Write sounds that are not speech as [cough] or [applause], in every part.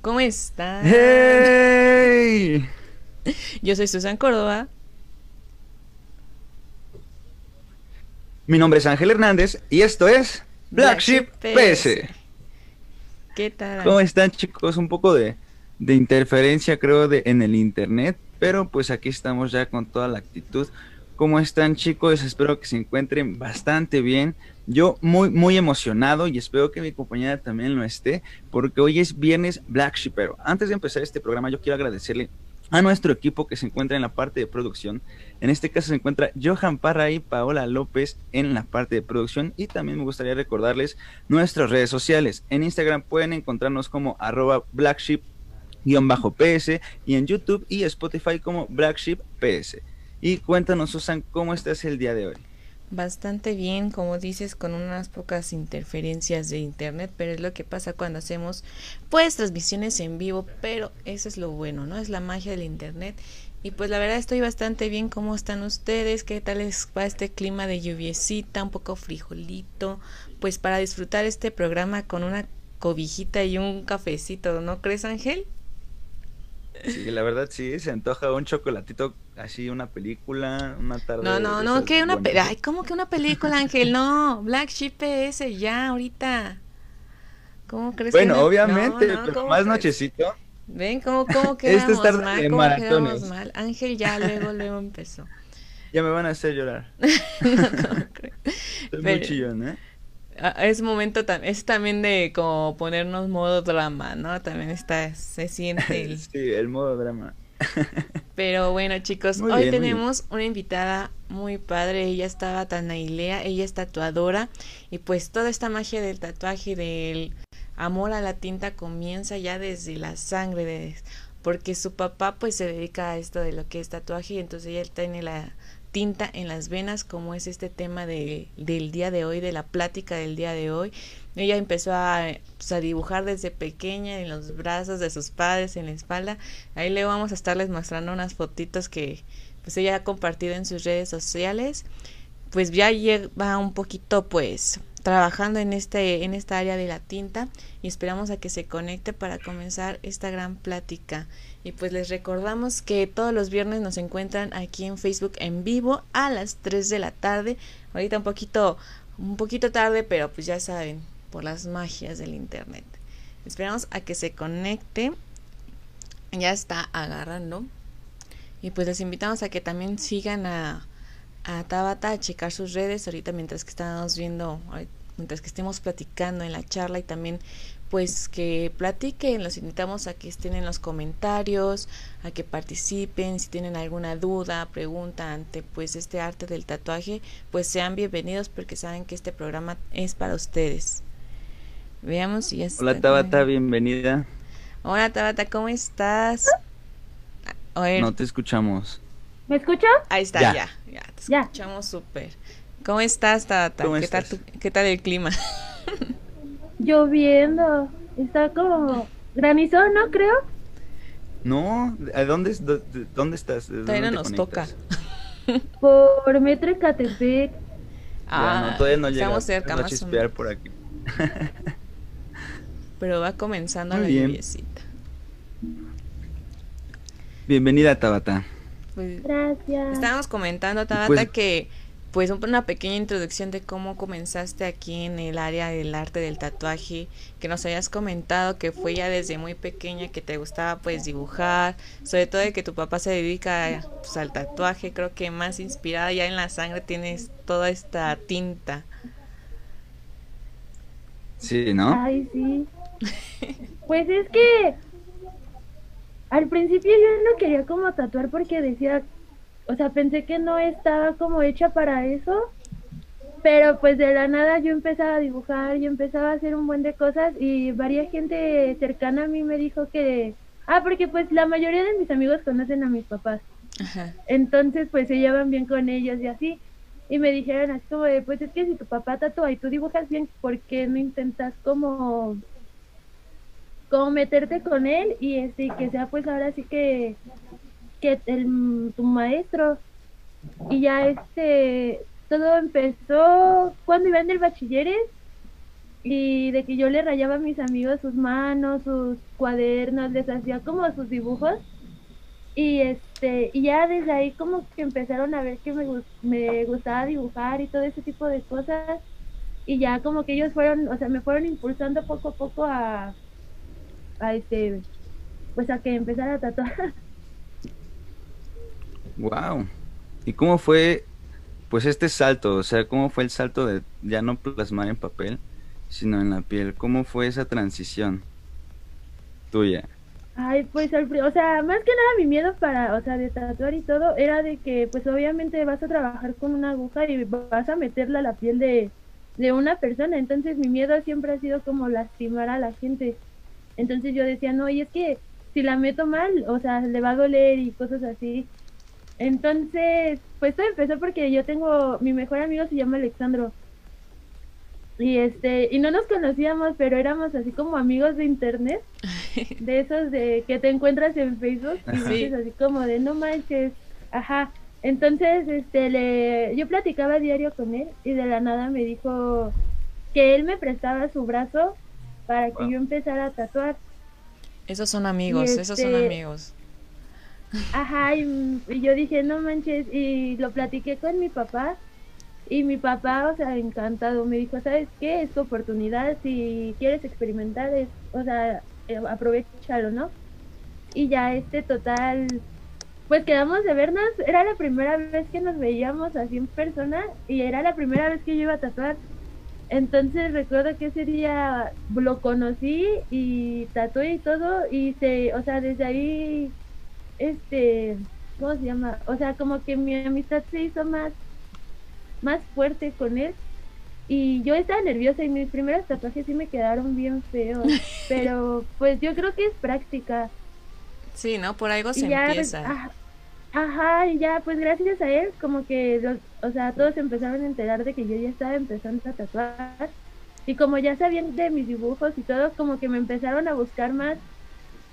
¿Cómo están? ¡Hey! Yo soy Susan Córdoba. Mi nombre es Ángel Hernández y esto es Black Sheep PS. ¿Qué tal? ¿Cómo están chicos? Un poco de, de interferencia creo de, en el internet, pero pues aquí estamos ya con toda la actitud. ¿Cómo están chicos? Espero que se encuentren bastante bien. Yo muy muy emocionado y espero que mi compañera también lo esté, porque hoy es viernes Black Sheep. Pero antes de empezar este programa yo quiero agradecerle a nuestro equipo que se encuentra en la parte de producción. En este caso se encuentra Johan Parra y Paola López en la parte de producción. Y también me gustaría recordarles nuestras redes sociales. En Instagram pueden encontrarnos como arroba blackship-ps y en YouTube y Spotify como Black Sheep PS. Y cuéntanos, Susan, ¿cómo estás el día de hoy? Bastante bien, como dices, con unas pocas interferencias de internet, pero es lo que pasa cuando hacemos pues transmisiones en vivo, pero eso es lo bueno, ¿no? Es la magia del internet. Y pues la verdad estoy bastante bien, ¿cómo están ustedes? ¿Qué tal les va este clima de lluviecita, un poco frijolito? Pues para disfrutar este programa con una cobijita y un cafecito, ¿no crees Ángel? Sí, la verdad sí, se antoja un chocolatito, así una película, una tarde. No, no, no, que una pe-. Ay, ¿cómo que una película, Ángel? No, Black Sheep PS, ya, ahorita. ¿Cómo crees que Bueno, no? obviamente, No, no, pero ¿cómo más crees? nochecito. Ven, ¿cómo, cómo [laughs] quedamos tarde mal? ¿Cómo quedamos maratones. mal? Ángel ya luego, luego empezó. [laughs] Ya me van a hacer llorar. [laughs] No, ¿cómo crees? Estoy muy Pero- chillón, ¿eh? Ah, Es momento también, es también de como ponernos modo drama, ¿no? También está, se siente el... Sí, el modo drama. [laughs] Pero bueno, chicos, Muy hoy bien, tenemos una invitada muy padre. Ella estaba Tanailea, ella es tatuadora. Y pues toda esta magia del tatuaje, del amor a la tinta, comienza ya desde la sangre. de- porque su papá, pues se dedica a esto de lo que es tatuaje. Y entonces ella tiene la tinta en las venas, como es este tema de, del día de hoy, de la plática del día de hoy. Ella empezó a, pues, a dibujar desde pequeña en los brazos de sus padres, en la espalda. Ahí le vamos a estarles mostrando unas fotitos que pues ella ha compartido en sus redes sociales. Pues ya lleva un poquito pues trabajando en este en esta área de la tinta y esperamos a que se conecte para comenzar esta gran plática. Y pues les recordamos que todos los viernes nos encuentran aquí en Facebook en vivo a las 3 de la tarde. Ahorita un poquito un poquito tarde, pero pues ya saben, por las magias del internet. Esperamos a que se conecte. Ya está agarrando. Y pues les invitamos a que también sigan a, Tabata a checar sus redes ahorita mientras que estamos viendo, mientras que estemos platicando en la charla y también pues que platiquen, los invitamos a que estén en los comentarios, a que participen, si tienen alguna duda, pregunta ante pues este arte del tatuaje, pues sean bienvenidos porque saben que este programa es para ustedes. Veamos si ya está Hola Tabata, bienvenida. Hola Tabata, ¿cómo estás? A ver, No te escuchamos. ¿Me escucha? ahí está, Ya. ya, ya, te Ya. escuchamos súper. ¿Cómo estás, Tabata? ¿Cómo ¿Qué tal, estás? tu- ¿Qué tal el clima? [laughs] Lloviendo. Está como granizo, ¿no? Creo. No, ¿a dónde, dónde estás? ¿De Todavía dónde no nos toca. conectas? [laughs] Por Metro Ecatepec. Ya, no, todavía no llega. Estamos cerca, va a chispear por aquí. [laughs] Pero va comenzando Muy la bien. lluviecita. Bienvenida Tabata. Pues, Gracias. estábamos comentando, Tabata, Pues- que pues un- una pequeña introducción de cómo comenzaste aquí en el área del arte del tatuaje, que nos habías comentado que fue ya desde muy pequeña que te gustaba pues dibujar, sobre todo de que tu papá se dedica pues, al tatuaje, creo que más inspirada ya en la sangre tienes toda esta tinta. Sí, ¿no? Ay, sí. Pues es que al principio yo no quería como tatuar porque decía, o sea, pensé que no estaba como hecha para eso, pero pues de la nada yo empezaba a dibujar, yo empezaba a hacer un buen de cosas y varias gente cercana a mí me dijo que Ah, porque pues la mayoría de mis amigos conocen a mis papás. Ajá. Entonces, pues se llevan bien con ellos y así. Y me dijeron así como de, pues es que si tu papá tatúa y tú dibujas bien, ¿por qué no intentas como, como meterte con él y este, que sea pues ahora sí que, que el, tu maestro? Y ya este, todo empezó cuando iba en el bachilleres y de que yo le rayaba a mis amigos sus manos, sus cuadernos, les hacía como sus dibujos y este y ya desde ahí como que empezaron a ver que me, me gustaba dibujar y todo ese tipo de cosas y ya como que ellos fueron, o sea, me fueron impulsando poco a poco a, a este, pues a que empezara a tatuar. Wow. ¿Y cómo fue, pues este salto? O sea, ¿cómo fue el salto de ya no plasmar en papel, sino en la piel? ¿Cómo fue esa transición tuya? Ay, pues, o sea, más que nada mi miedo para, o sea, de tatuar y todo, era de que, pues, obviamente vas a trabajar con una aguja y vas a meterla a la piel de, de una persona. Entonces, mi miedo siempre ha sido como lastimar a la gente. Entonces, yo decía, no, y es que si la meto mal, o sea, le va a doler y cosas así. Entonces, pues todo empezó porque yo tengo, mi mejor amigo se llama Alexandro. Y este, y no nos conocíamos, pero éramos así como amigos de internet, [laughs] de esos de que te encuentras en Facebook y dices así como de no manches, ajá. Entonces, este, le, yo platicaba diario con él y de la nada me dijo que él me prestaba su brazo para que yo empezara a tatuar. Esos son amigos, esos son este, amigos. Ajá, y, y, yo dije, no manches, y lo platiqué con mi papá y mi papá, o sea, encantado, me dijo, ¿sabes qué? Es tu oportunidad, si quieres experimentar, es, o sea, eh, aprovechalo, ¿no? Y ya este total, pues quedamos de vernos, era la primera vez que nos veíamos así en persona y era la primera vez que yo iba a tatuar. Entonces recuerdo que ese día lo conocí y tatué y todo y se, o sea, desde ahí, este, ¿cómo se llama? O sea, como que mi amistad se hizo más más fuerte con él. Y yo estaba nerviosa y mis primeros tatuajes sí me quedaron bien feos. [laughs] pero pues yo creo que es práctica. Sí, ¿no? Por algo se empieza. Ajá, y ya pues gracias a él como que, los, o sea, todos empezaron a enterar de que yo ya estaba empezando a tatuar. Y como ya sabían de mis dibujos y todo, como que me empezaron a buscar más.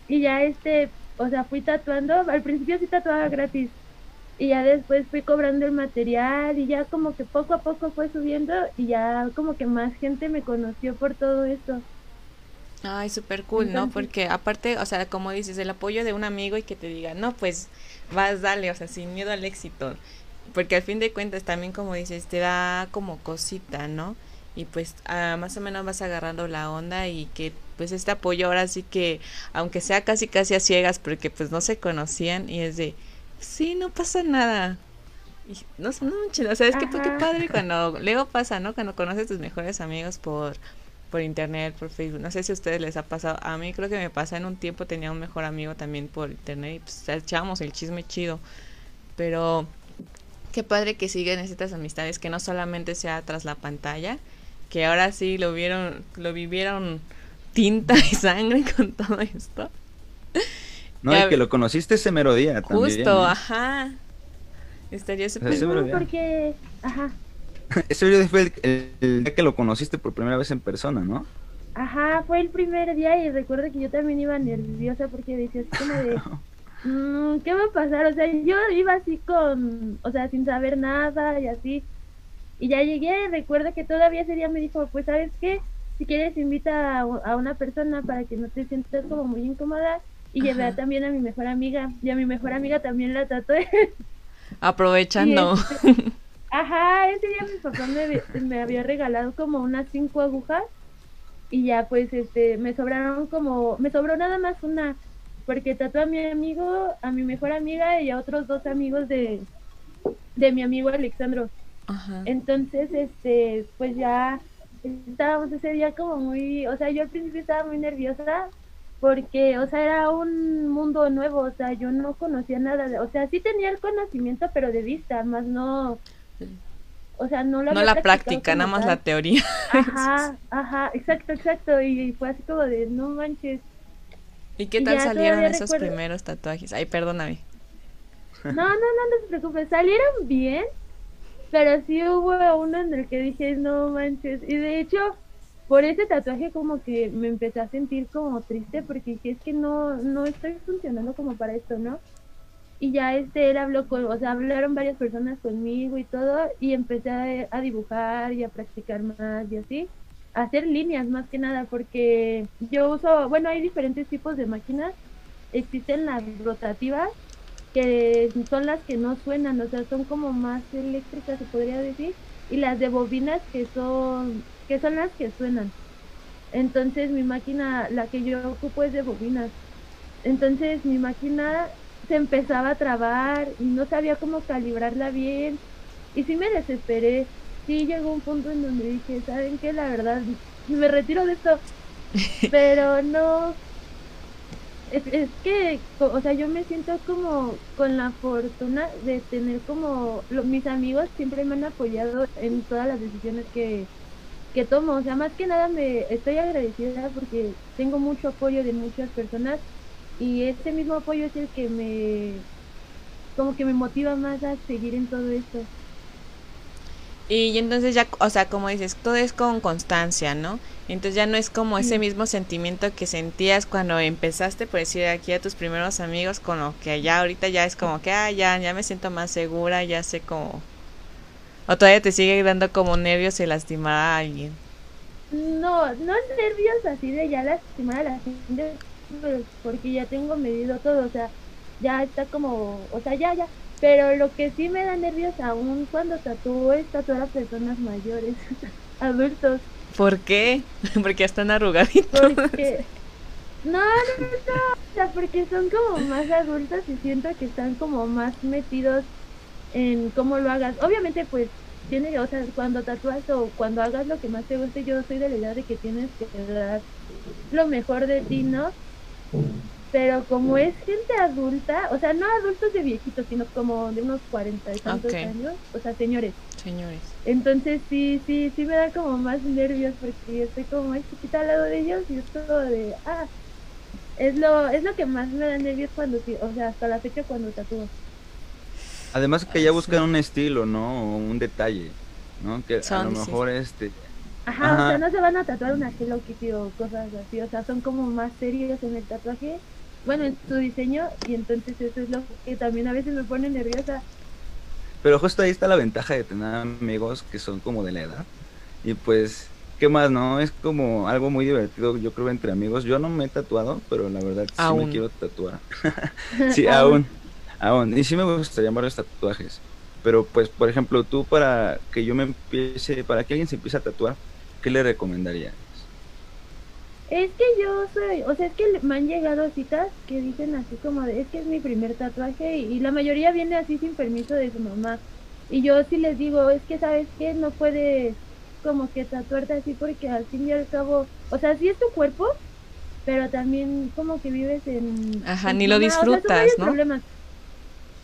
Y ya este, o sea, fui tatuando. Al principio sí tatuaba gratis y ya después fui cobrando el material y ya como que poco a poco fue subiendo y ya como que más gente me conoció por todo esto. Ay, súper cool, ¿no? Porque aparte, o sea, como dices, el apoyo de un amigo y que te diga, no, pues vas, dale, o sea, sin miedo al éxito. Porque al fin de cuentas también, como dices, te da como cosita, ¿no? Y pues ah, más o menos vas agarrando la onda y que pues este apoyo ahora sí que, aunque sea casi casi a ciegas, porque pues no se conocían y es de, sí, no pasa nada. Y no, no, o sea, es que qué padre cuando luego pasa, ¿no? Cuando conoces a tus mejores amigos por por internet, por Facebook. No sé si a ustedes les ha pasado. A mí creo que me pasa en un tiempo tenía un mejor amigo también por internet y pues echábamos el chisme chido. Pero qué padre que siguen estas amistades que no solamente sea tras la pantalla, que ahora sí lo vieron lo vivieron tinta y sangre [laughs] con todo esto. No, y que lo conociste ese mero día también. Justo, ajá. Estaría súper o porque, ajá. [laughs] ese día fue el, día que lo conociste por primera vez en persona, ¿no? Ajá, fue el primer día y recuerdo que yo también iba nerviosa porque decía así como de, [laughs] mm, ¿qué va a pasar? O sea, yo iba así con, o sea, sin saber nada y así. Y ya llegué, recuerdo que todavía ese día me dijo, pues, ¿sabes qué? Si quieres invita a, a una persona para que no te sientas como muy incómoda y llevé también a mi mejor amiga y a mi mejor amiga también la tatué. Aprovechando. [laughs] Ajá, ese día mi papá me, me, había regalado como unas cinco agujas y ya pues este me sobraron como me sobró nada más una porque tatué a mi amigo, a mi mejor amiga y a otros dos amigos de de mi amigo Alexandro. Ajá. Entonces, este, pues ya estábamos ese día como muy, o sea, yo al principio estaba muy nerviosa porque, o sea, era un mundo nuevo, o sea, yo no conocía nada, de, o sea, sí tenía el conocimiento, pero de vista, más no, o sea, no, la no la práctica, nada más la teoría. Ajá, ajá, exacto, exacto, y, fue así como de, no manches, ¿Y qué Y tal ya salieron esos recuerdo- primeros tatuajes? Ay, perdóname. No, no, no, no se preocupe, salieron bien, pero sí hubo uno en el que dije, no manches, y de hecho, por ese tatuaje como que me empecé a sentir como triste porque dije, es que no, no estoy funcionando como para esto, ¿no? Y ya este, él habló con, o sea, hablaron varias personas conmigo y todo, y empecé a, a dibujar y a practicar más y así, a hacer líneas más que nada, porque yo uso, bueno, hay diferentes tipos de máquinas, existen las rotativas, que son las que no suenan, o sea, son como más eléctricas, se podría decir, y las de bobinas que son, que son las que suenan. Entonces mi máquina, la que yo ocupo es de bobinas. Entonces mi máquina se empezaba a trabar y no sabía cómo calibrarla bien. Y sí me desesperé. Sí llegó un punto en donde dije, ¿saben qué? La verdad, me retiro de esto. [laughs] Pero no, es, es que, o sea, yo me siento como con la fortuna de tener como, lo- mis amigos siempre me han apoyado en todas las decisiones que, que tomo, o sea, más que nada me estoy agradecida porque tengo mucho apoyo de muchas personas y este mismo apoyo es el que me, como que me motiva más a seguir en todo esto. Y entonces ya, o sea, como dices, todo es con constancia, ¿no? Entonces ya no es como ese mismo sentimiento que sentías cuando empezaste, por decir, aquí a tus primeros amigos, con lo que ya ahorita ya es como que, ah, ya, ya me siento más segura, ya sé cómo... O todavía te sigue dando como nervios el lastimar a alguien. No, no nervios así de ya lastimar a la gente, porque ya tengo medido todo, o sea, ya está como, o sea, ya, ya. Pero lo que sí me da nervios aún cuando tatúo es tatuar a personas mayores, [laughs] adultos, ¿Por qué? [laughs] Porque ya están arrugaditos. porque... [laughs] No, no, no, o sea, porque son como más adultos y siento que están como más metidos en cómo lo hagas. Obviamente, pues, tiene, o sea, cuando tatúas o cuando hagas lo que más te guste, yo soy de la idea de que tienes que dar lo mejor de ti, ¿no? Pero como es gente adulta, o sea, no adultos de viejitos, sino como de unos cuarenta y tantos años, o sea, señores. Señores. Entonces sí, sí, sí me da como más nervios porque estoy como muy chiquita al lado de ellos y es todo de, ah, es lo, es lo que más me da nervios cuando, sí- o sea, hasta la fecha cuando tatúo. Además que ya buscan un estilo, ¿no? O un detalle, ¿no? Que a Son, lo sí. mejor este... Ajá, o sea, no se van a tatuar una Hello Kitty o cosas así, o sea, son como más serios en el tatuaje, bueno, en su diseño y entonces eso es lo que también a veces me pone nerviosa. Pero justo ahí está la ventaja de tener amigos que son como de la edad. Y pues, ¿qué más, no? Es como algo muy divertido, yo creo, entre amigos. Yo no me he tatuado, pero la verdad sí Aún. me quiero tatuar. [laughs] sí, aún. Aún. Y sí me gustaría varios tatuajes. Pero pues, por ejemplo, tú para que yo me empiece, para que alguien se empiece a tatuar, ¿qué le recomendarías? Es que yo soy, o sea, es que me han llegado citas que dicen así como de, es que es mi primer tatuaje y, y la mayoría viene así sin permiso de su mamá. Y yo sí les digo, es que sabes que no puedes como que tatuarte así porque al fin y al cabo, o sea, sí es tu cuerpo, pero también como que vives en... Ajá, en ni lo tu- o sea, disfrutas, ¿no? problemas.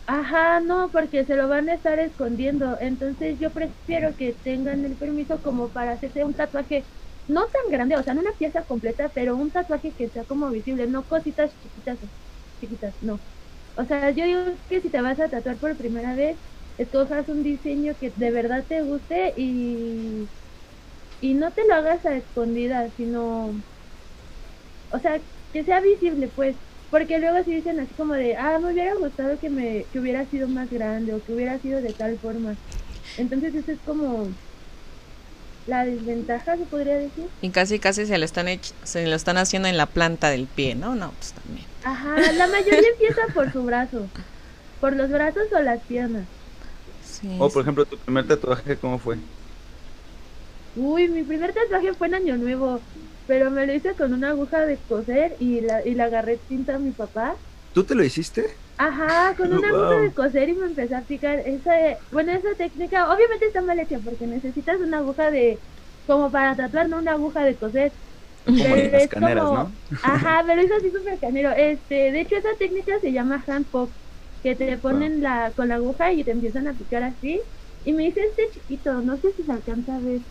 Ajá, no, porque se lo van a estar escondiendo. Entonces yo prefiero que tengan el permiso como para hacerse un tatuaje no tan grande, o sea, no una pieza completa, pero un tatuaje que sea como visible, no cositas chiquitas, chiquitas, no. O sea, yo digo que si te vas a tatuar por primera vez, escojas un diseño que de verdad te guste y, y no te lo hagas a escondidas, sino, o sea, que sea visible, pues, porque luego si dicen así como de, ah, me hubiera gustado que me que hubiera sido más grande o que hubiera sido de tal forma. Entonces eso es como la desventaja, se podría decir. Y casi, casi se lo están hech- se lo están haciendo en la planta del pie, ¿no? No, pues también. Ajá, la mayoría [laughs] empieza por su brazo, por los brazos o las piernas. Sí, O sí. por ejemplo, tu primer tatuaje, ¿cómo fue? Uy, mi primer tatuaje fue en Año Nuevo, pero me lo hice con una aguja de coser y la, y la agarré tinta a mi papá. ¿Tú te lo hiciste? Ajá, con [laughs] una aguja Wow. de coser y me empecé a picar esa, bueno, esa técnica, obviamente está mal hecha porque necesitas una aguja de, como para tatuar, no una aguja de coser. Como Pero las es caneras, como- ¿no? Ajá, me lo hizo así súper canero. Este, de hecho esa técnica se llama hand pop, que te ponen la, con la aguja y te empiezan a picar así. Y me hice este chiquito, no sé si se alcanza a ver.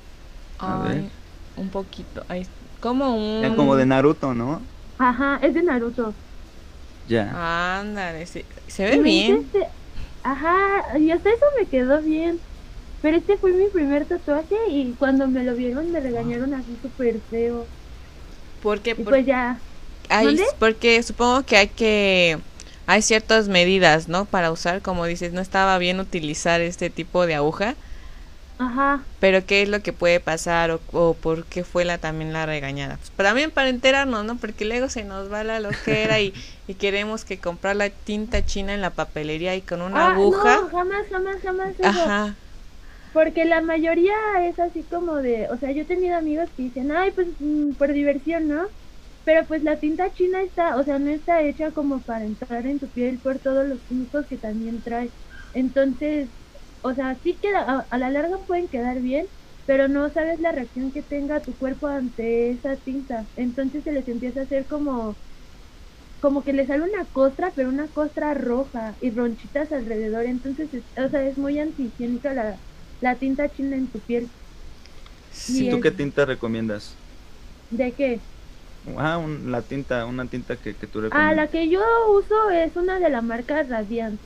A ver. Un poquito. Ay, como un. Ya como de Naruto, ¿no? Ajá, es de Naruto. Ya. Ándale, sí. se ve bien. Este... Ajá, y hasta eso me quedó bien. Pero este fue mi primer tatuaje y cuando me lo vieron me regañaron así súper feo. ¿Por qué? Y pues ya. Ay, porque supongo que hay que hay ciertas medidas, ¿no? Para usar, como dices, no estaba bien utilizar este tipo de aguja. Ajá. Pero qué es lo que puede pasar o, por qué fue la también la regañada. Pues también para enterarnos, ¿no? Porque luego se nos va la loquera y, [laughs] y queremos que comprar la tinta china en la papelería y con una ah, aguja. No, jamás, jamás, jamás. Ajá. Porque la mayoría es así como de, o sea, yo he tenido amigos que dicen, ay, pues mm, por diversión, ¿no? Pero pues la tinta china está, o sea, no está hecha como para entrar en tu piel por todos los químicos que también trae. Entonces, o sea, sí queda, a, la larga pueden quedar bien, pero no sabes la reacción que tenga tu cuerpo ante esa tinta. Entonces se les empieza a hacer como, como que le sale una costra, pero una costra roja y ronchitas alrededor. Entonces, o sea, es muy antihigiénica la, la tinta china en tu piel. ¿Y ¿Tú qué tinta recomiendas? ¿De qué? Ah, la tinta, una tinta que, que tú recomiendas. Ah, la que yo uso es una de la marca Radiant.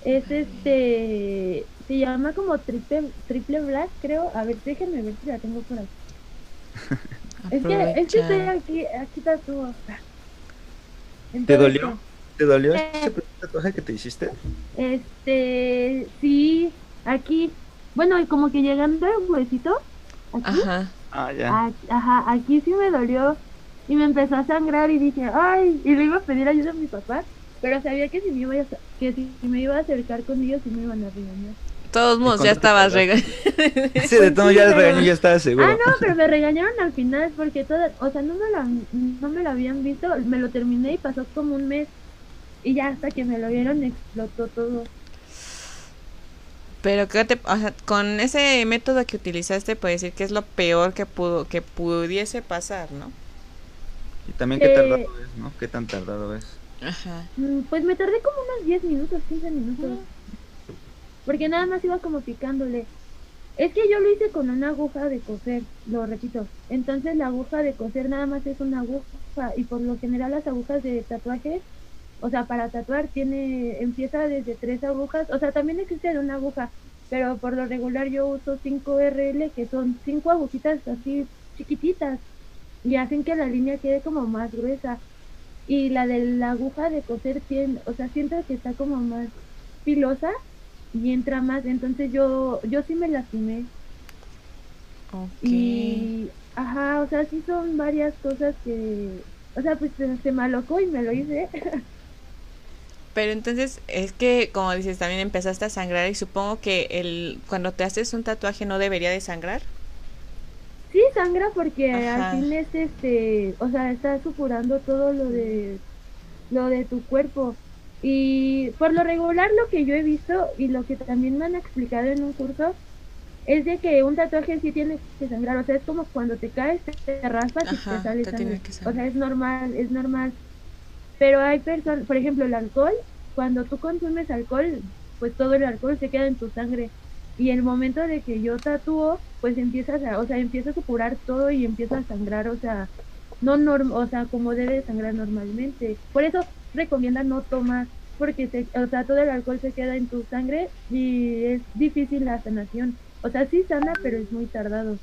Es este, se llama como triple, triple black, creo. A ver, déjenme ver si la tengo por aquí. [laughs] es que, es que estoy aquí, aquí está tu. ¿Te dolió? ¿Te dolió eh, ese tatuaje que te hiciste? Este, sí, aquí. Bueno, y como que llegando al huesito. Aquí, Ajá. Ah, ya. Ajá, aquí sí me dolió y me empezó a sangrar y dije, ay, y le iba a pedir ayuda a mi papá, pero sabía que si me iba a, que si me iba a acercar con ellos sí me iban a regañar. [laughs] [laughs] Todos modos, ya estabas regañando. sí, de todos ya regañó, ya estaba seguro. Ah, no, pero me regañaron al final porque toda, o sea, no me, lo, no me lo habían visto, me lo terminé y pasó como un mes y ya hasta que me lo vieron explotó todo. Pero ¿qué te, o sea, con ese método que utilizaste, puedes decir que es lo peor que pudo, que pudiese pasar, ¿no? Y también qué tardado es, ¿no? ¿Qué tan tardado es? Ajá. Mm, pues me tardé como unos 10 minutos, 15 minutos. Porque nada más iba como picándole. Es que yo lo hice con una aguja de coser, lo repito. Entonces la aguja de coser nada más es una aguja y por lo general las agujas de tatuaje o sea, para tatuar tiene, empieza desde tres agujas, o sea, también existe de una aguja, pero por lo regular yo uso 5 RL, que son cinco agujitas así chiquititas, y hacen que la línea quede como más gruesa. Y la de la aguja de coser o sea, siento que está como más filosa y entra más, entonces yo, yo sí me lastimé. Okay. Y, ajá, o sea, sí son varias cosas que, o sea, pues se, se me alocó y me lo hice. [laughs] Pero entonces es que, como dices, también empezaste a sangrar y supongo que el cuando te haces un tatuaje no debería de sangrar. Sí, sangra porque al fin es este, o sea, está supurando todo lo de lo de tu cuerpo. Y por lo regular lo que yo he visto y lo que también me han explicado en un curso es de que un tatuaje sí tiene que sangrar, o sea, es como cuando te caes, te raspas y te sale sangre. O sea, es normal, es normal. Pero hay personas, por ejemplo, el alcohol, cuando tú consumes alcohol, pues todo el alcohol se queda en tu sangre. Y el momento de que yo tatúo, pues empiezas a, o sea, empiezas a curar todo y empieza a sangrar, o sea, no norm, o sea, como debe sangrar normalmente. Por eso recomienda no tomar, porque se, o sea, todo el alcohol se queda en tu sangre y es difícil la sanación. O sea, sí sana, pero es muy tardado.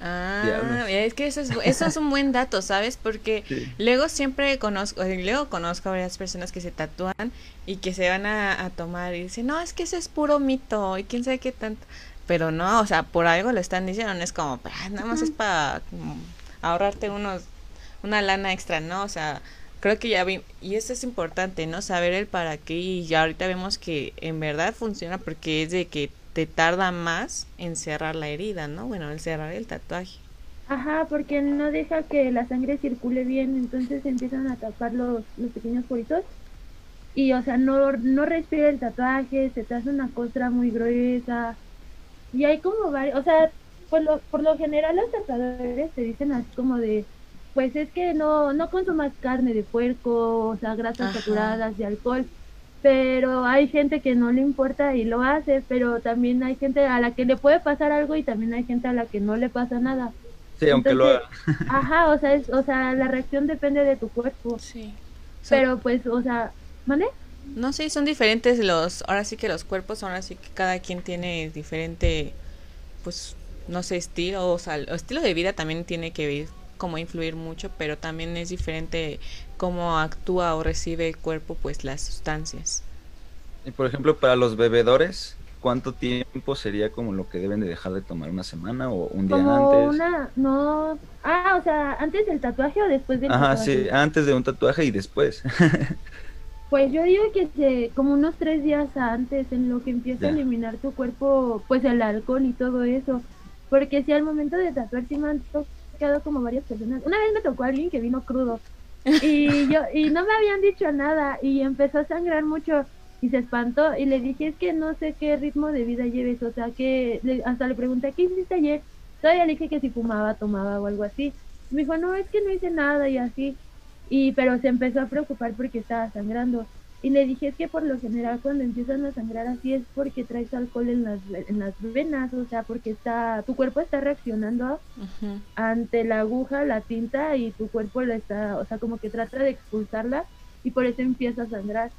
Ah, es que eso es, eso es un buen dato, ¿sabes? Porque [laughs] luego siempre conozco, luego conozco a varias personas que se tatúan y que se van a, tomar y dicen, no, es que ese es puro mito y quién sabe qué tanto. Pero no, o sea, por algo lo están diciendo, no es como, ah, nada más es para ahorrarte unos, una lana extra, ¿no? O sea, creo que ya vi, y eso es importante, ¿no? Saber el para qué y ya ahorita vemos que en verdad funciona porque es de que te tarda más en cerrar la herida, ¿no? Bueno, en cerrar el tatuaje. Ajá, porque no deja que la sangre circule bien, entonces empiezan a tapar los, los pequeños poritos y, o sea, no, no respira el tatuaje, se te hace una costra muy gruesa y hay como varios, o sea, por lo, por lo general los tatuadores te dicen así como de, pues es que no, no consumas carne de puerco, o sea, grasas saturadas de alcohol, pero hay gente que no le importa y lo hace, pero también hay gente a la que le puede pasar algo y también hay gente a la que no le pasa nada. Sí, aunque lo haga. [laughs] Ajá, o sea, es, o sea, la reacción depende de tu cuerpo. Sí. Pero pues, o sea, ¿vale? No sé, son diferentes los, ahora sí que los cuerpos, ahora sí que cada quien tiene diferente, pues, no sé, estilo, o sea, el estilo de vida también tiene que ver como influir mucho, pero también es diferente cómo actúa o recibe el cuerpo, pues, las sustancias. Y por ejemplo, para los bebedores, ¿cuánto tiempo sería como lo que deben de dejar de tomar? ¿Una semana o un día Como antes? una, no, ah, o sea, antes del tatuaje o después del Ajá, tatuaje. sí, antes de un tatuaje y después. [laughs] Pues yo digo que se, como unos tres días antes, en lo que empieza a eliminar tu cuerpo, pues el alcohol y todo eso. Porque si al momento de tatuar sí me han tocado como varias personas. Una vez me tocó alguien que vino crudo y yo y no me habían dicho nada y empezó a sangrar mucho y se espantó y le dije es que no sé qué ritmo de vida lleves, o sea que le- hasta le pregunté qué hiciste ayer. Todavía dije que si fumaba, tomaba o algo así. Me dijo no es que no hice nada y así y pero se empezó a preocupar porque estaba sangrando y le dije es que por lo general cuando empiezan a sangrar así es porque traes alcohol en las en las venas o sea porque está tu cuerpo está reaccionando ante la aguja la tinta y tu cuerpo la está o sea como que trata de expulsarla y por eso empieza a sangrar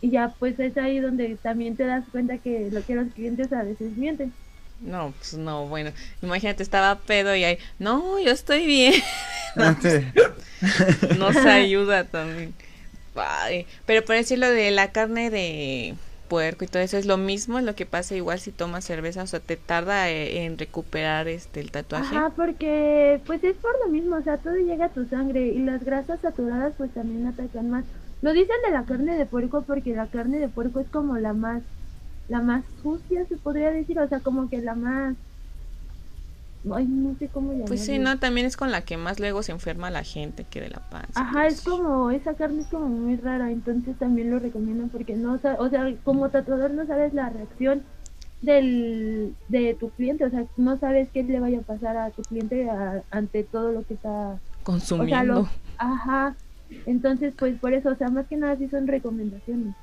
y ya pues es ahí donde también te das cuenta que lo que los clientes a veces mienten No, pues no, bueno, imagínate, estaba pedo y ahí, no, yo estoy bien. [laughs] Nos ayuda también. Ay, pero por decirlo de la carne de puerco y todo eso es lo mismo, lo que pasa igual si tomas cerveza, o sea, te tarda eh, en recuperar este el tatuaje. Ajá, porque pues es por lo mismo, o sea, todo llega a tu sangre y las grasas saturadas pues también atacan más. Lo dicen de la carne de puerco porque la carne de puerco es como la más, la más sucia se podría decir, o sea, como que la más, ay, no sé cómo llamarlo. Pues sí, no, también es con la que más luego se enferma la gente que de la panza. Ajá, es como, esa carne es como muy rara, entonces también lo recomiendo porque no, o sea, como tatuador no sabes la reacción del, de tu cliente, o sea, no sabes qué le vaya a pasar a tu cliente a- ante todo lo que está o sea, consumiendo. lo, ajá. Entonces, pues por eso, o sea, más que nada sí son recomendaciones.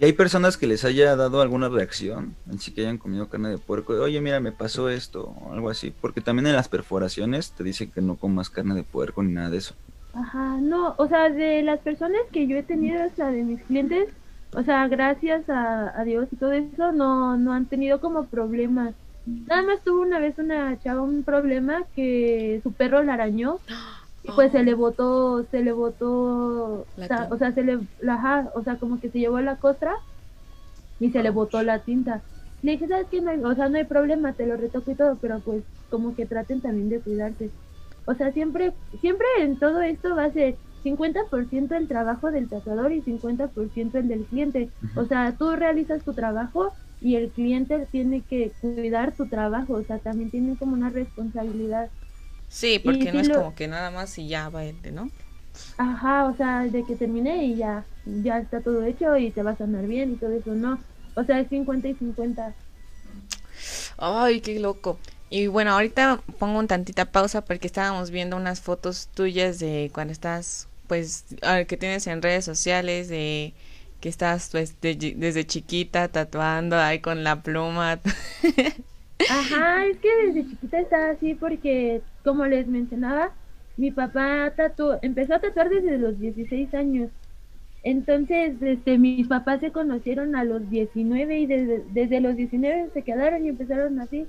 ¿Y hay personas que les haya dado alguna reacción? Así que hayan comido carne de puerco. Oye, mira, me pasó esto o algo así. Porque también en las perforaciones te dicen que no comas carne de puerco ni nada de eso. Ajá, no, o sea, de las personas que yo he tenido, o sea, de mis clientes, o sea, gracias a, a Dios y todo eso, no, no han tenido como problemas. Nada más tuvo una vez una chava un problema que su perro la arañó [gasps] y pues se le botó, se le botó, sea, o sea, se le, ajá, o sea, como que se llevó la costra y se le botó la tinta. Le dije, ¿sabes qué? No hay, o sea, no hay problema, te lo retoco y todo, pero pues como que traten también de cuidarse. O sea, siempre, siempre en todo esto va a ser 50% el trabajo del tatuador y 50% el del cliente. O sea, tú realizas tu trabajo y el cliente tiene que cuidar tu trabajo. O sea, también tiene como una responsabilidad. Sí, porque Y no sí es lo- como que nada más y ya va, ¿no? Ajá, o sea, de que termine y ya, ya está todo hecho y te va a sanar bien y todo eso, no. O sea, es 50 y 50. Ay, qué loco. Y bueno, ahorita pongo un tantita pausa porque estábamos viendo unas fotos tuyas de cuando estás, pues, que tienes en redes sociales, de que estás pues de- desde chiquita tatuando ahí con la pluma. [laughs] Ajá, es que desde chiquita estaba así porque, como les mencionaba, mi papá tatu empezó a tatuar desde los 16 años. Entonces, este, mis papás se conocieron a los 19 y desde, desde los 19 se quedaron y empezaron así.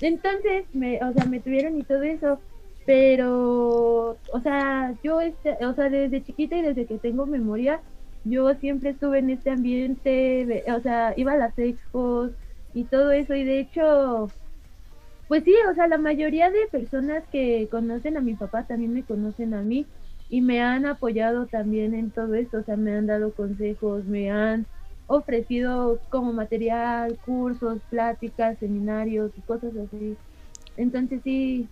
Entonces, me, o sea, me tuvieron y todo eso, pero, o sea, yo, este, o sea, desde chiquita y desde que tengo memoria, yo siempre estuve en este ambiente, o sea, iba a las expos y todo eso, y de hecho, pues sí, o sea, la mayoría de personas que conocen a mi papá también me conocen a mí y me han apoyado también en todo esto, o sea, me han dado consejos, me han ofrecido como material, cursos, pláticas, seminarios y cosas así. Entonces sí,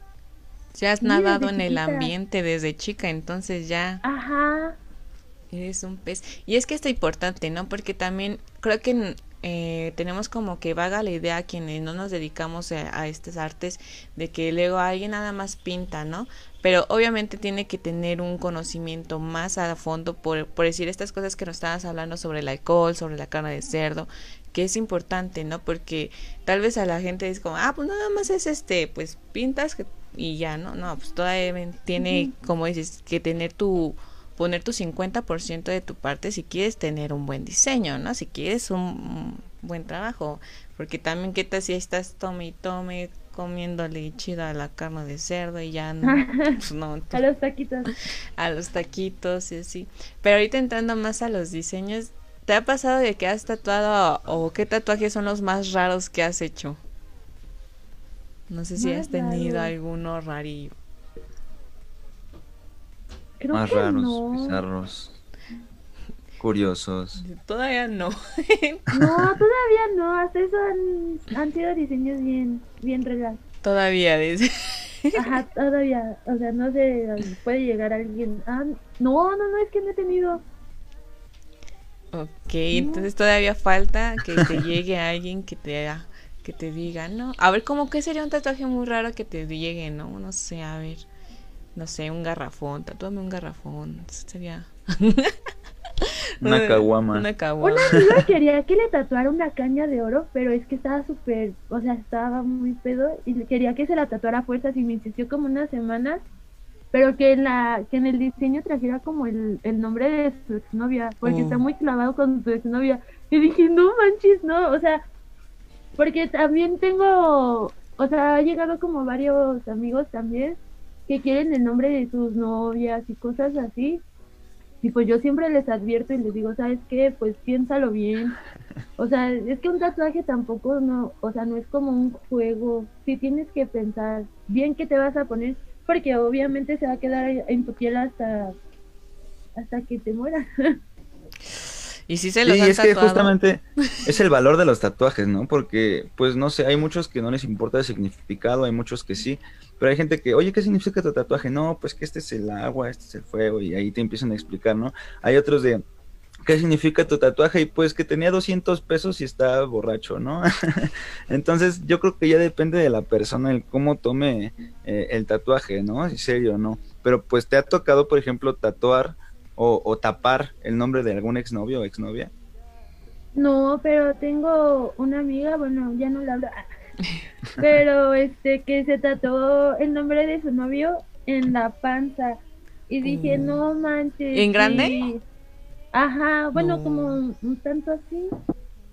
Ya has nadado en el ambiente desde chica, entonces ya ajá, eres un pez. Y es que esto es importante, ¿no? Porque también creo que eh, tenemos como que vaga la idea quienes no nos dedicamos a, a estas artes de que luego alguien nada más pinta, ¿no? Pero obviamente tiene que tener un conocimiento más a fondo por, por decir estas cosas que nos estabas hablando sobre el alcohol, sobre la carne de cerdo, que es importante, ¿no? Porque tal vez a la gente es como, ah, pues nada más es este, pues pintas y ya, ¿no? No, pues todavía tiene, como dices, que tener tu, poner tu 50% de tu parte si quieres tener un buen diseño, ¿no? Si quieres un buen trabajo, porque también qué tal si estás tome y tome comiéndole chido a la carne de cerdo y ya no, [laughs] pues no a los taquitos a los taquitos y así pero ahorita entrando más a los diseños ¿te ha pasado de que has tatuado o qué tatuajes son los más raros que has hecho? no sé si has tenido alguno rarillo Creo más raros bizarros curiosos. Todavía no. [laughs] no, todavía no. Hasta eso han, sido diseños bien, bien relax. Todavía, dice. Ajá, todavía. O sea, no sé, puede llegar alguien. Ah, no, no, no, es que no he tenido. Ok, entonces todavía falta que te [laughs] llegue alguien que te haga, que te diga, ¿no? A ver, ¿cómo que sería un tatuaje muy raro que te llegue, no? No sé, a ver. No sé, un garrafón, tatúame un garrafón. Sería. [laughs] Una caguama. Una caguama. Una amiga quería que le tatuara una caña de oro, pero es que estaba súper, o sea, estaba muy pedo y quería que se la tatuara a fuerzas y me insistió como unas semanas, pero que en la que en el diseño trajera como el, el nombre de su exnovia, porque está oh. muy clavado con su exnovia. Y dije, no manches, no, o sea, porque también tengo, o sea, ha llegado como varios amigos también que quieren el nombre de sus novias y cosas así. Y pues yo siempre les advierto y les digo, ¿sabes qué? Pues piénsalo bien. O sea, es que un tatuaje tampoco no, o sea, no es como un juego. Sí tienes que pensar bien qué te vas a poner, porque obviamente se va a quedar en tu piel hasta hasta que te mueras. [laughs] Y si se los sí, es que justamente [laughs] es el valor de los tatuajes, ¿no? Porque, pues no sé, hay muchos que no les importa el significado, hay muchos que sí, pero hay gente que, oye, ¿qué significa tu tatuaje? No, pues que este es el agua, este es el fuego, y ahí te empiezan a explicar, ¿no? Hay otros de, ¿qué significa tu tatuaje? Y pues que tenía 200 pesos y está borracho, ¿no? [laughs] Entonces yo creo que ya depende de la persona el cómo tome eh, el tatuaje, ¿no? En serio, ¿no? Pero pues te ha tocado, por ejemplo, tatuar o, o tapar el nombre de algún exnovio o exnovia. No, pero tengo una amiga, bueno, ya no la hablo, [laughs] pero este que se tatuó el nombre de su novio en la panza y dije mm. no manches en grande ajá bueno como un, tanto así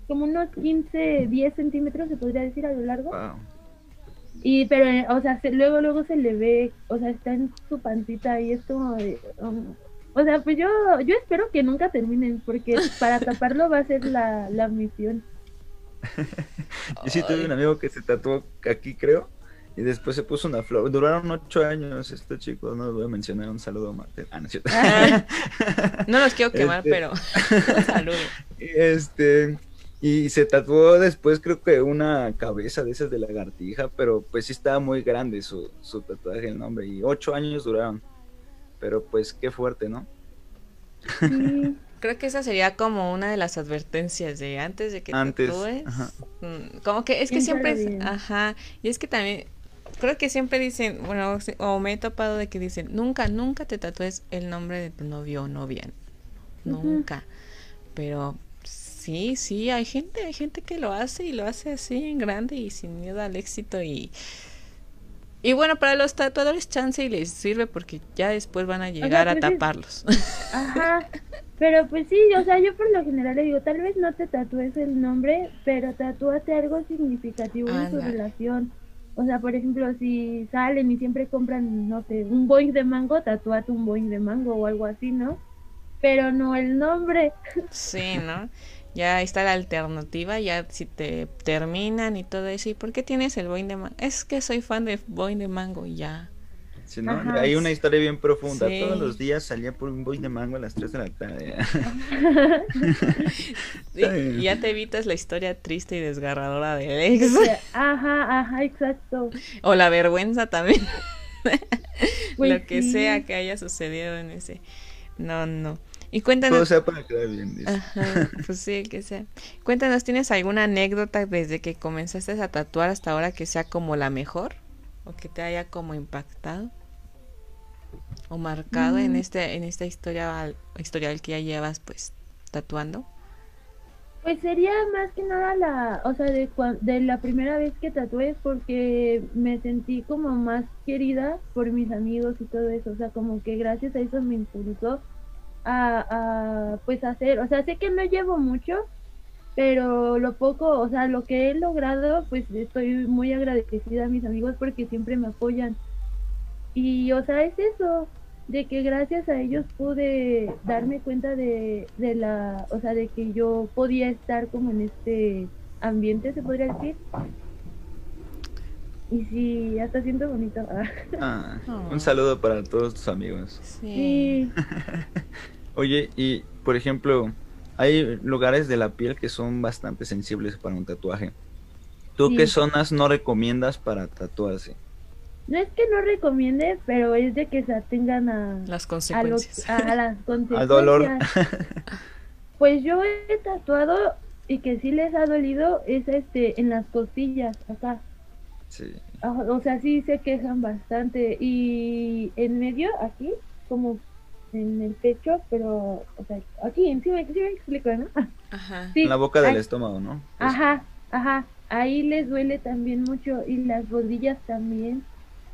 como unos 15 10 centímetros se podría decir a lo largo. Y pero o sea luego luego se le ve o sea está en su pancita y es como um, o sea pues yo yo espero que nunca terminen porque para [laughs] taparlo va a ser la, la misión [laughs] Yo sí tuve un amigo que se tatuó aquí, creo, y después se puso una flor. Duraron ocho años estos chicos, no los voy a mencionar. Un saludo a Ah, no, [laughs] no los quiero quemar, este pero un saludo. Este, y se tatuó después, creo que una cabeza de esas de lagartija, pero pues sí estaba muy grande su, su tatuaje, el nombre. Y ocho años duraron. Pero pues qué fuerte, ¿no? [laughs] Creo que esa sería como una de las advertencias de antes de que antes, tatúes. Mm, como que es que siempre, ajá, y es que también creo que siempre dicen, bueno, o me he topado de que dicen, nunca, nunca te tatúes el nombre de tu novio o novia. Nunca. Pero sí, sí, hay gente, hay gente que lo hace y lo hace así en grande y sin miedo al éxito y y bueno, para los tatuadores chance y les sirve porque ya después van a llegar a taparlos. Ajá. [laughs] Pero pues sí, o sea, yo por lo general le digo, tal vez no te tatúes el nombre, pero tatúate algo significativo en su relación. O sea, por ejemplo, si salen y siempre compran, no sé, un boing de mango, tatúate un boing de mango o algo así, ¿no? Pero no el nombre. Sí, ¿no? [laughs] ya está la alternativa, ya si te terminan y todo eso, ¿y por qué tienes el Boing de Mango? Es que soy fan de Boing de Mango y ya. Sí, ¿no? Hay una historia bien profunda. Todos los días salía por un boing de mango a las 3 de la tarde. [laughs] y, ya te evitas la historia triste y desgarradora del ex. Ajá, ajá, exacto. O la vergüenza también. Pues [laughs] Lo que sea que haya sucedido en ese. No, no. Y cuéntanos. Todo sea para quedar bien. Ajá, pues sí, que sea. Cuéntanos, ¿tienes alguna anécdota desde que comenzaste a tatuar hasta ahora que sea como la mejor? ¿O que te haya como impactado? ¿O marcado en, mm. este, en esta historia historial que ya llevas pues tatuando? Pues sería más que nada la, o sea, de, de la primera vez que tatué porque me sentí como más querida por mis amigos y todo eso, o sea, como que gracias a eso me impulsó a, a pues hacer, o sea, sé que no llevo mucho, pero lo poco, o sea, lo que he logrado, pues estoy muy agradecida a mis amigos porque siempre me apoyan. Y, o sea, es eso, de que gracias a ellos pude darme cuenta de, de la, o sea, de que yo podía estar como en este ambiente, se podría decir. Y sí, hasta siento bonito. [laughs] Ah, un saludo para todos tus amigos. Sí. [laughs] Oye, y por ejemplo, hay lugares de la piel que son bastante sensibles para un tatuaje. ¿Tú qué zonas no recomiendas para tatuarse? No es que no recomiende, pero es de que se atengan a las consecuencias. A, las consecuencias. [laughs] Al dolor. pues yo he tatuado y que sí les ha dolido es este en las costillas acá. Sí. O sea, sí se quejan bastante y en medio aquí como en el pecho, pero o sea, aquí encima, sí me explico, ¿no? Ajá. en la boca del estómago, ¿no? Ajá, ajá. Ahí les duele también mucho y las rodillas también.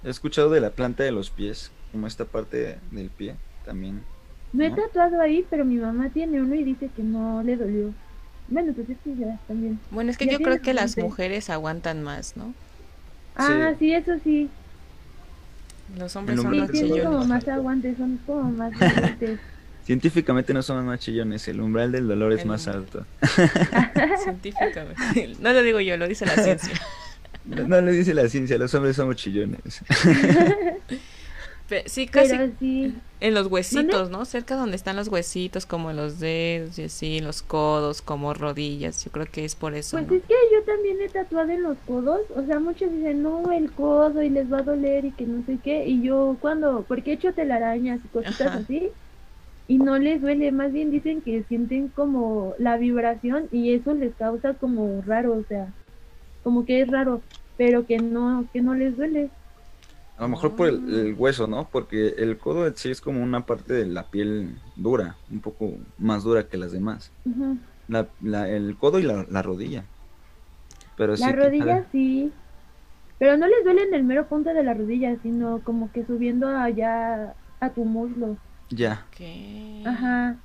He escuchado de la planta de los pies, como esta parte del pie también. No, he tatuado ahí, pero mi mamá tiene uno y dice que no le dolió. Bueno, pues es que ya también. Bueno, es que yo creo que las mujeres aguantan más, ¿no? Ah, sí, eso sí. Los hombres son más chillones. como más aguantes, son como más [laughs] aguantes. Científicamente no son más chillones, el umbral del dolor es más alto. [laughs] Científicamente. [laughs] No lo digo yo, lo dice la ciencia. No, le dice la ciencia, los hombres somos chillones. Sí, casi en los huesitos, ¿no? Cerca donde están los huesitos, como los dedos y así, los codos, como rodillas. Yo creo que es por eso. Pues es que yo también he tatuado en los codos. O sea, muchos dicen, no, el codo y les va a doler y que no sé qué. Y yo, cuando, porque he hecho telarañas y cositas así, y no les duele, más bien dicen que sienten como la vibración y eso les causa como raro, o sea como que es raro, pero que no, que no les duele. A lo mejor por el, hueso, ¿no? Porque el codo sí es como una parte de la piel dura, un poco más dura que las demás. la, el codo y la, rodilla. Pero la rodilla sí, pero no les duele en el mero punto de la rodilla, sino como que subiendo allá a tu muslo. Ya. Ajá.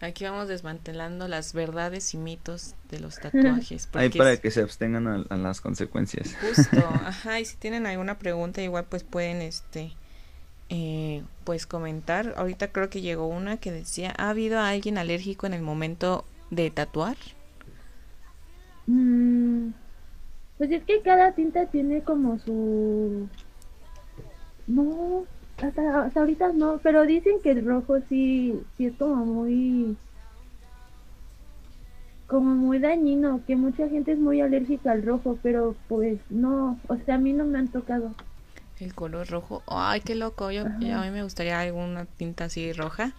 Aquí vamos desmantelando las verdades y mitos de los tatuajes. Ahí para que se abstengan a, las consecuencias. Justo, [laughs] ajá, y si tienen alguna pregunta igual pues pueden este eh, pues comentar. Ahorita creo que llegó una que decía, ¿ha habido alguien alérgico en el momento de tatuar? Mm, pues es que cada tinta tiene como su... No, hasta, ahorita no, pero dicen que el rojo sí, sí es como muy como muy dañino, que mucha gente es muy alérgica al rojo, pero pues no, o sea, a mí no me han tocado. El color rojo, ay, qué loco, yo, a mí me gustaría alguna tinta así roja,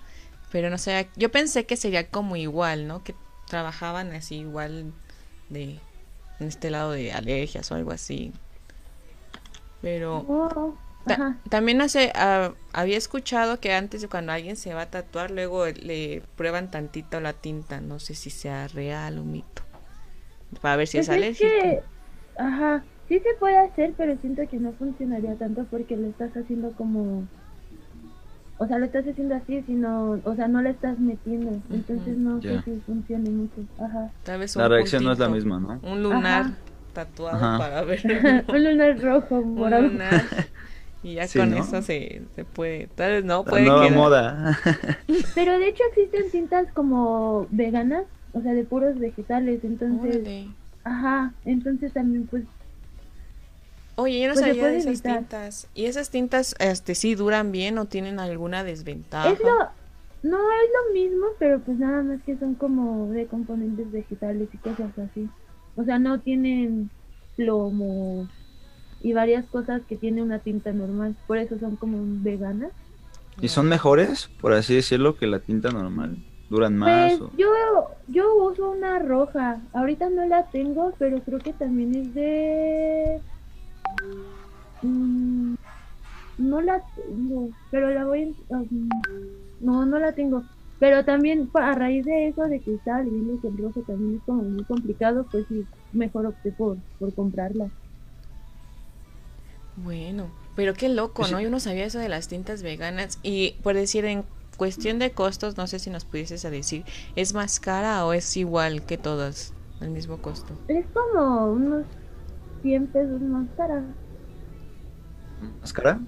pero no sé, yo pensé que sería como igual, ¿no? Que trabajaban así igual de en este lado de alergias o algo así. Pero también hace, ah, había escuchado que antes de cuando alguien se va a tatuar, luego le prueban tantito la tinta, no sé si sea real o mito, para ver si es, pues alérgico. ajá, sí se puede hacer, pero siento que no funcionaría tanto porque lo estás haciendo como, o sea, lo estás haciendo así, sino, o sea, no le estás metiendo, entonces no sé si funcione mucho, ajá. la reacción no es la misma, ¿no? Un lunar tatuado para ver. [laughs] un lunar rojo, morado. Un lunar. [laughs] Y ya con eso se, se puede, tal vez no, puede que moda. [laughs] Pero de hecho existen tintas como veganas, o sea, de puros vegetales, entonces... Ajá, entonces también pues... Oye, yo no pues, sabía de esas tintas. ¿Y esas tintas este sí duran bien o tienen alguna desventaja? Es lo... No es lo mismo, pero pues nada más que son como de componentes vegetales y cosas así. O sea, no tienen plomo, y varias cosas que tiene una tinta normal, por eso son como veganas. ¿Y son mejores, por así decirlo, que la tinta normal? ¿Duran más? Pues yo, yo uso una roja, ahorita no la tengo, pero creo que también es de... Mm, no la tengo, pero la voy... Um, no, no la tengo. Pero también a raíz de eso, de que estaba leyendo que el rojo también es como muy complicado, pues sí, mejor opté por, por comprarla. Bueno, pero qué loco, ¿no? Yo no sabía eso de las tintas veganas. Y por decir, en cuestión de costos, no sé si nos pudieses a decir, ¿es más cara o es igual que todas? El mismo costo. Es como unos 100 pesos más cara. ¿Más cara?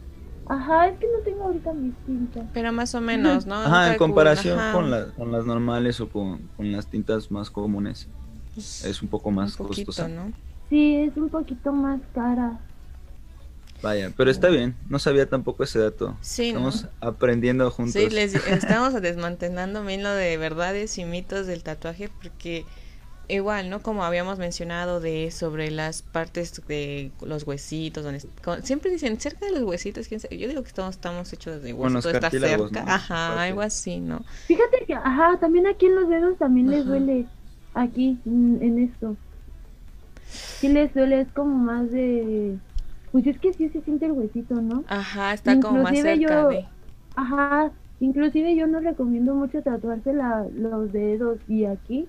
Ajá, es que no tengo ahorita mis tintas. Pero más o menos, ¿no? Ajá, en comparación Con, con las normales o con, con las tintas más comunes. Pues, es un poco más un costosa. ¿no? Sí, es un poquito más cara. Vaya, pero está bien, no sabía tampoco ese dato. Sí, estamos aprendiendo juntos. Sí, les, estamos desmantelando bien lo de verdades y mitos del tatuaje porque igual, ¿no? Como habíamos mencionado de sobre las partes de los huesitos, donde siempre dicen cerca de los huesitos, ¿quién sabe? yo digo que todos estamos hechos de huesos, está cerca, ajá, algo así, ¿no? Fíjate que, ajá, también aquí en los dedos también les duele, aquí, en, esto, sí les duele, es como más de, pues es que sí se siente el huesito, ¿no? Ajá, está como más cerca de... Ajá, inclusive yo no recomiendo mucho tatuarse la, los dedos y aquí,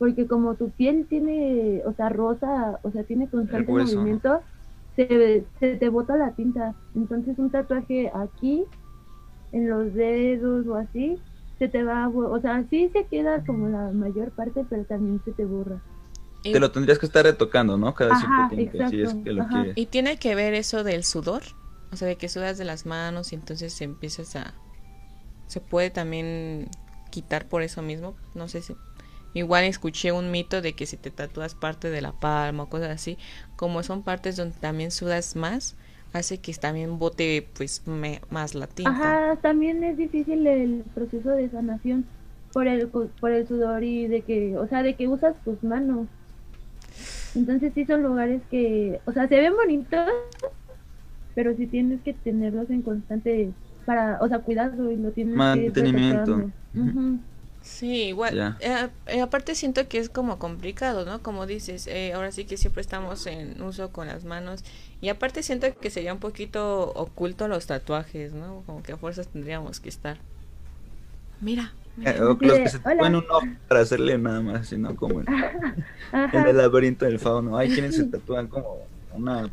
porque como tu piel tiene, o sea, rosa, o sea, tiene constante movimiento, se, se te bota la tinta. Entonces un tatuaje aquí, en los dedos o así, se te va, o sea, sí se queda como la mayor parte, pero también se te borra. Te lo tendrías que estar retocando, ¿no? Cada cierto tiempo, si es que lo quieres. ¿Y tiene que ver eso del sudor? O sea, de que sudas de las manos y entonces empiezas a... Se puede también quitar por eso mismo, no sé si Igual escuché un mito de que si te tatúas parte de la palma o cosas así, como son partes donde también sudas más, hace que también bote pues más la tinta. Ajá, también es difícil el proceso de sanación por el por el sudor y de que, o sea, de que usas tus manos. Entonces sí son lugares que, o sea, se ven bonitos, pero sí tienes que tenerlos en constante para, o sea, cuidado y lo tienes mantenimiento. Que Sí, igual. Eh, eh, aparte siento que es como complicado, ¿no? Como dices, eh, ahora sí que siempre estamos en uso con las manos. Y aparte siento que sería un poquito oculto los tatuajes, ¿no? Como que a fuerzas tendríamos que estar. Mira. Mira. los que se ponen un ojo para hacerle nada más, sino como en, [laughs] el laberinto del fauno. Hay quienes se [laughs] tatúan como una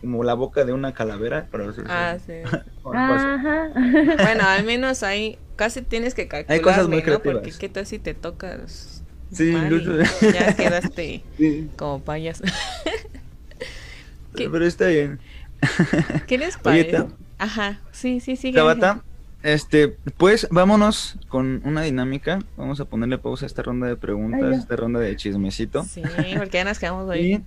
como la boca de una calavera para Ah, sí. [laughs] Ajá. bueno, al menos ahí casi tienes que calcular. Hay cosas muy creativas. Porque qué tal si te tocas. Sí, incluso. Ya quedaste como payaso. Pero está bien. ¿Qué les parece? Ajá, sí, sí, sí. Tabata, este, pues vámonos con una dinámica. Vamos a ponerle pausa a esta ronda de preguntas, a esta ronda de chismecito. Sí, porque ya nos quedamos ahí.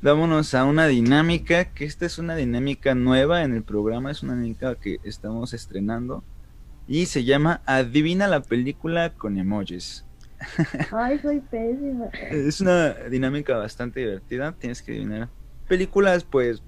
vámonos a una dinámica, que esta es una dinámica nueva en el programa, es una dinámica que estamos estrenando y se llama Adivina la película con emojis. Ay, soy pésima. Es una dinámica bastante divertida, tienes que adivinar películas pues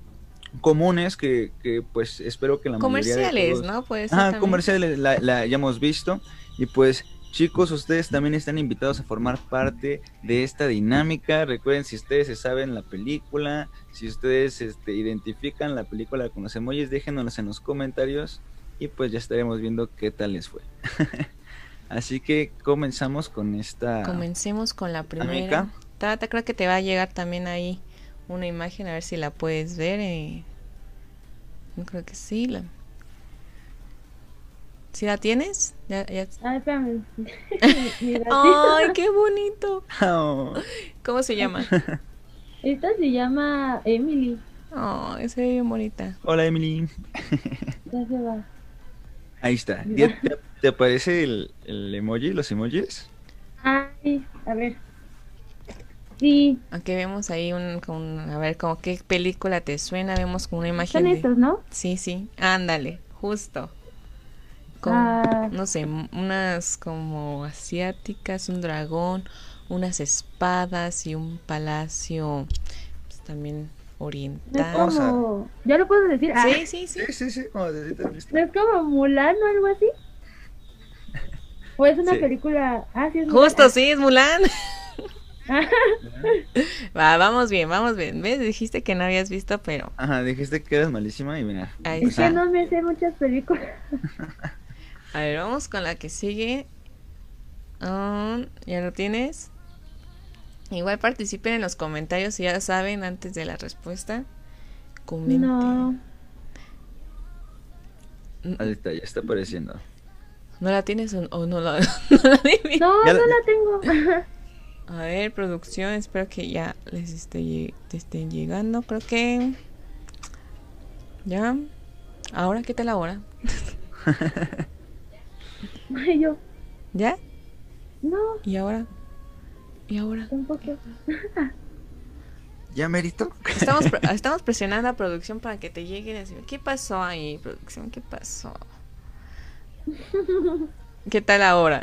comunes que, que pues espero que la comerciales, ¿no? Pues ah, comerciales la, la hayamos visto y pues Chicos, ustedes también están invitados a formar parte de esta dinámica. Recuerden, si ustedes se saben la película, si ustedes este, identifican la película con los emojis, déjenos en los comentarios y pues ya estaremos viendo qué tal les fue. [laughs] Así que comenzamos con esta. Comencemos con la primera. Tata, creo que te va a llegar también ahí una imagen, a ver si la puedes ver. Eh. Yo creo que sí. La... ¿Sí la tienes? Ya, Ay, [laughs] Ay, qué bonito. Oh. ¿Cómo se llama? [laughs] Esta se llama Emily. Oh, es bien bonita. Hola, Emily. Ya se va. Ahí está. ¿Te, aparece el, el, emoji, los emojis? Ay, a ver. Sí. Aunque vemos ahí un, a ver, como qué película te suena, vemos con una imagen. Son estos, ¿no? Sí, sí. Ándale, justo. Con, ah. no sé, unas como asiáticas, un dragón, unas espadas y un palacio pues, también oriental. ¿Ya lo puedo decir? Ah. Sí, sí, sí. Sí, sí, sí, como es como Mulan o algo así? ¿O es una película? Ah, sí, es Justo, sí, es Mulan. [laughs] [laughs] Va, vamos bien, vamos bien. ¿Ves? Dijiste que no habías visto, pero. Ajá, dijiste que eras malísima y mira. es que no me sé muchas películas. [laughs] A ver, vamos con la que sigue. Um, ¿Ya lo tienes? Igual participen en los comentarios si ya saben antes de la respuesta. Comenten. No. Ahí está, ya está apareciendo. ¿No la tienes o, o no la, [laughs] no la adivinas? No, Ya no la- la tengo. A ver, producción, espero que ya les esté, te estén llegando. Creo que. Ya. Ahora, ¿qué tal ahora? Y yo, ¿Ya? no, ¿Y ahora? ¿Y ahora? tampoco. ¿Ya merito? Estamos, pre- [laughs] estamos presionando a producción para que te lleguen y decir, ¿qué pasó ahí, producción? ¿Qué pasó? ¿Qué tal ahora?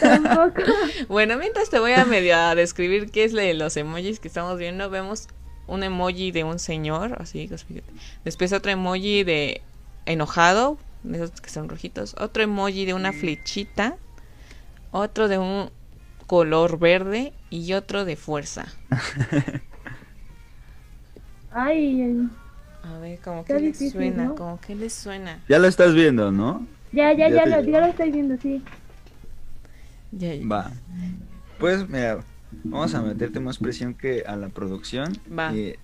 Tampoco. [laughs] Bueno, mientras te voy a medio a describir qué es de los emojis que estamos viendo, vemos un emoji de un señor, así, después otro emoji de enojado, de esos que son rojitos, otro emoji de una flechita, otro de un color verde y otro de fuerza. [laughs] Ay, A ver, como que les suena, ¿no? como que les suena. Ya lo estás viendo, ¿no? ya, ya, Ya lo, ya lo estoy viendo, sí. Ya, ya. Va. Pues mira, vamos a meterte más presión que a la producción. Va. Y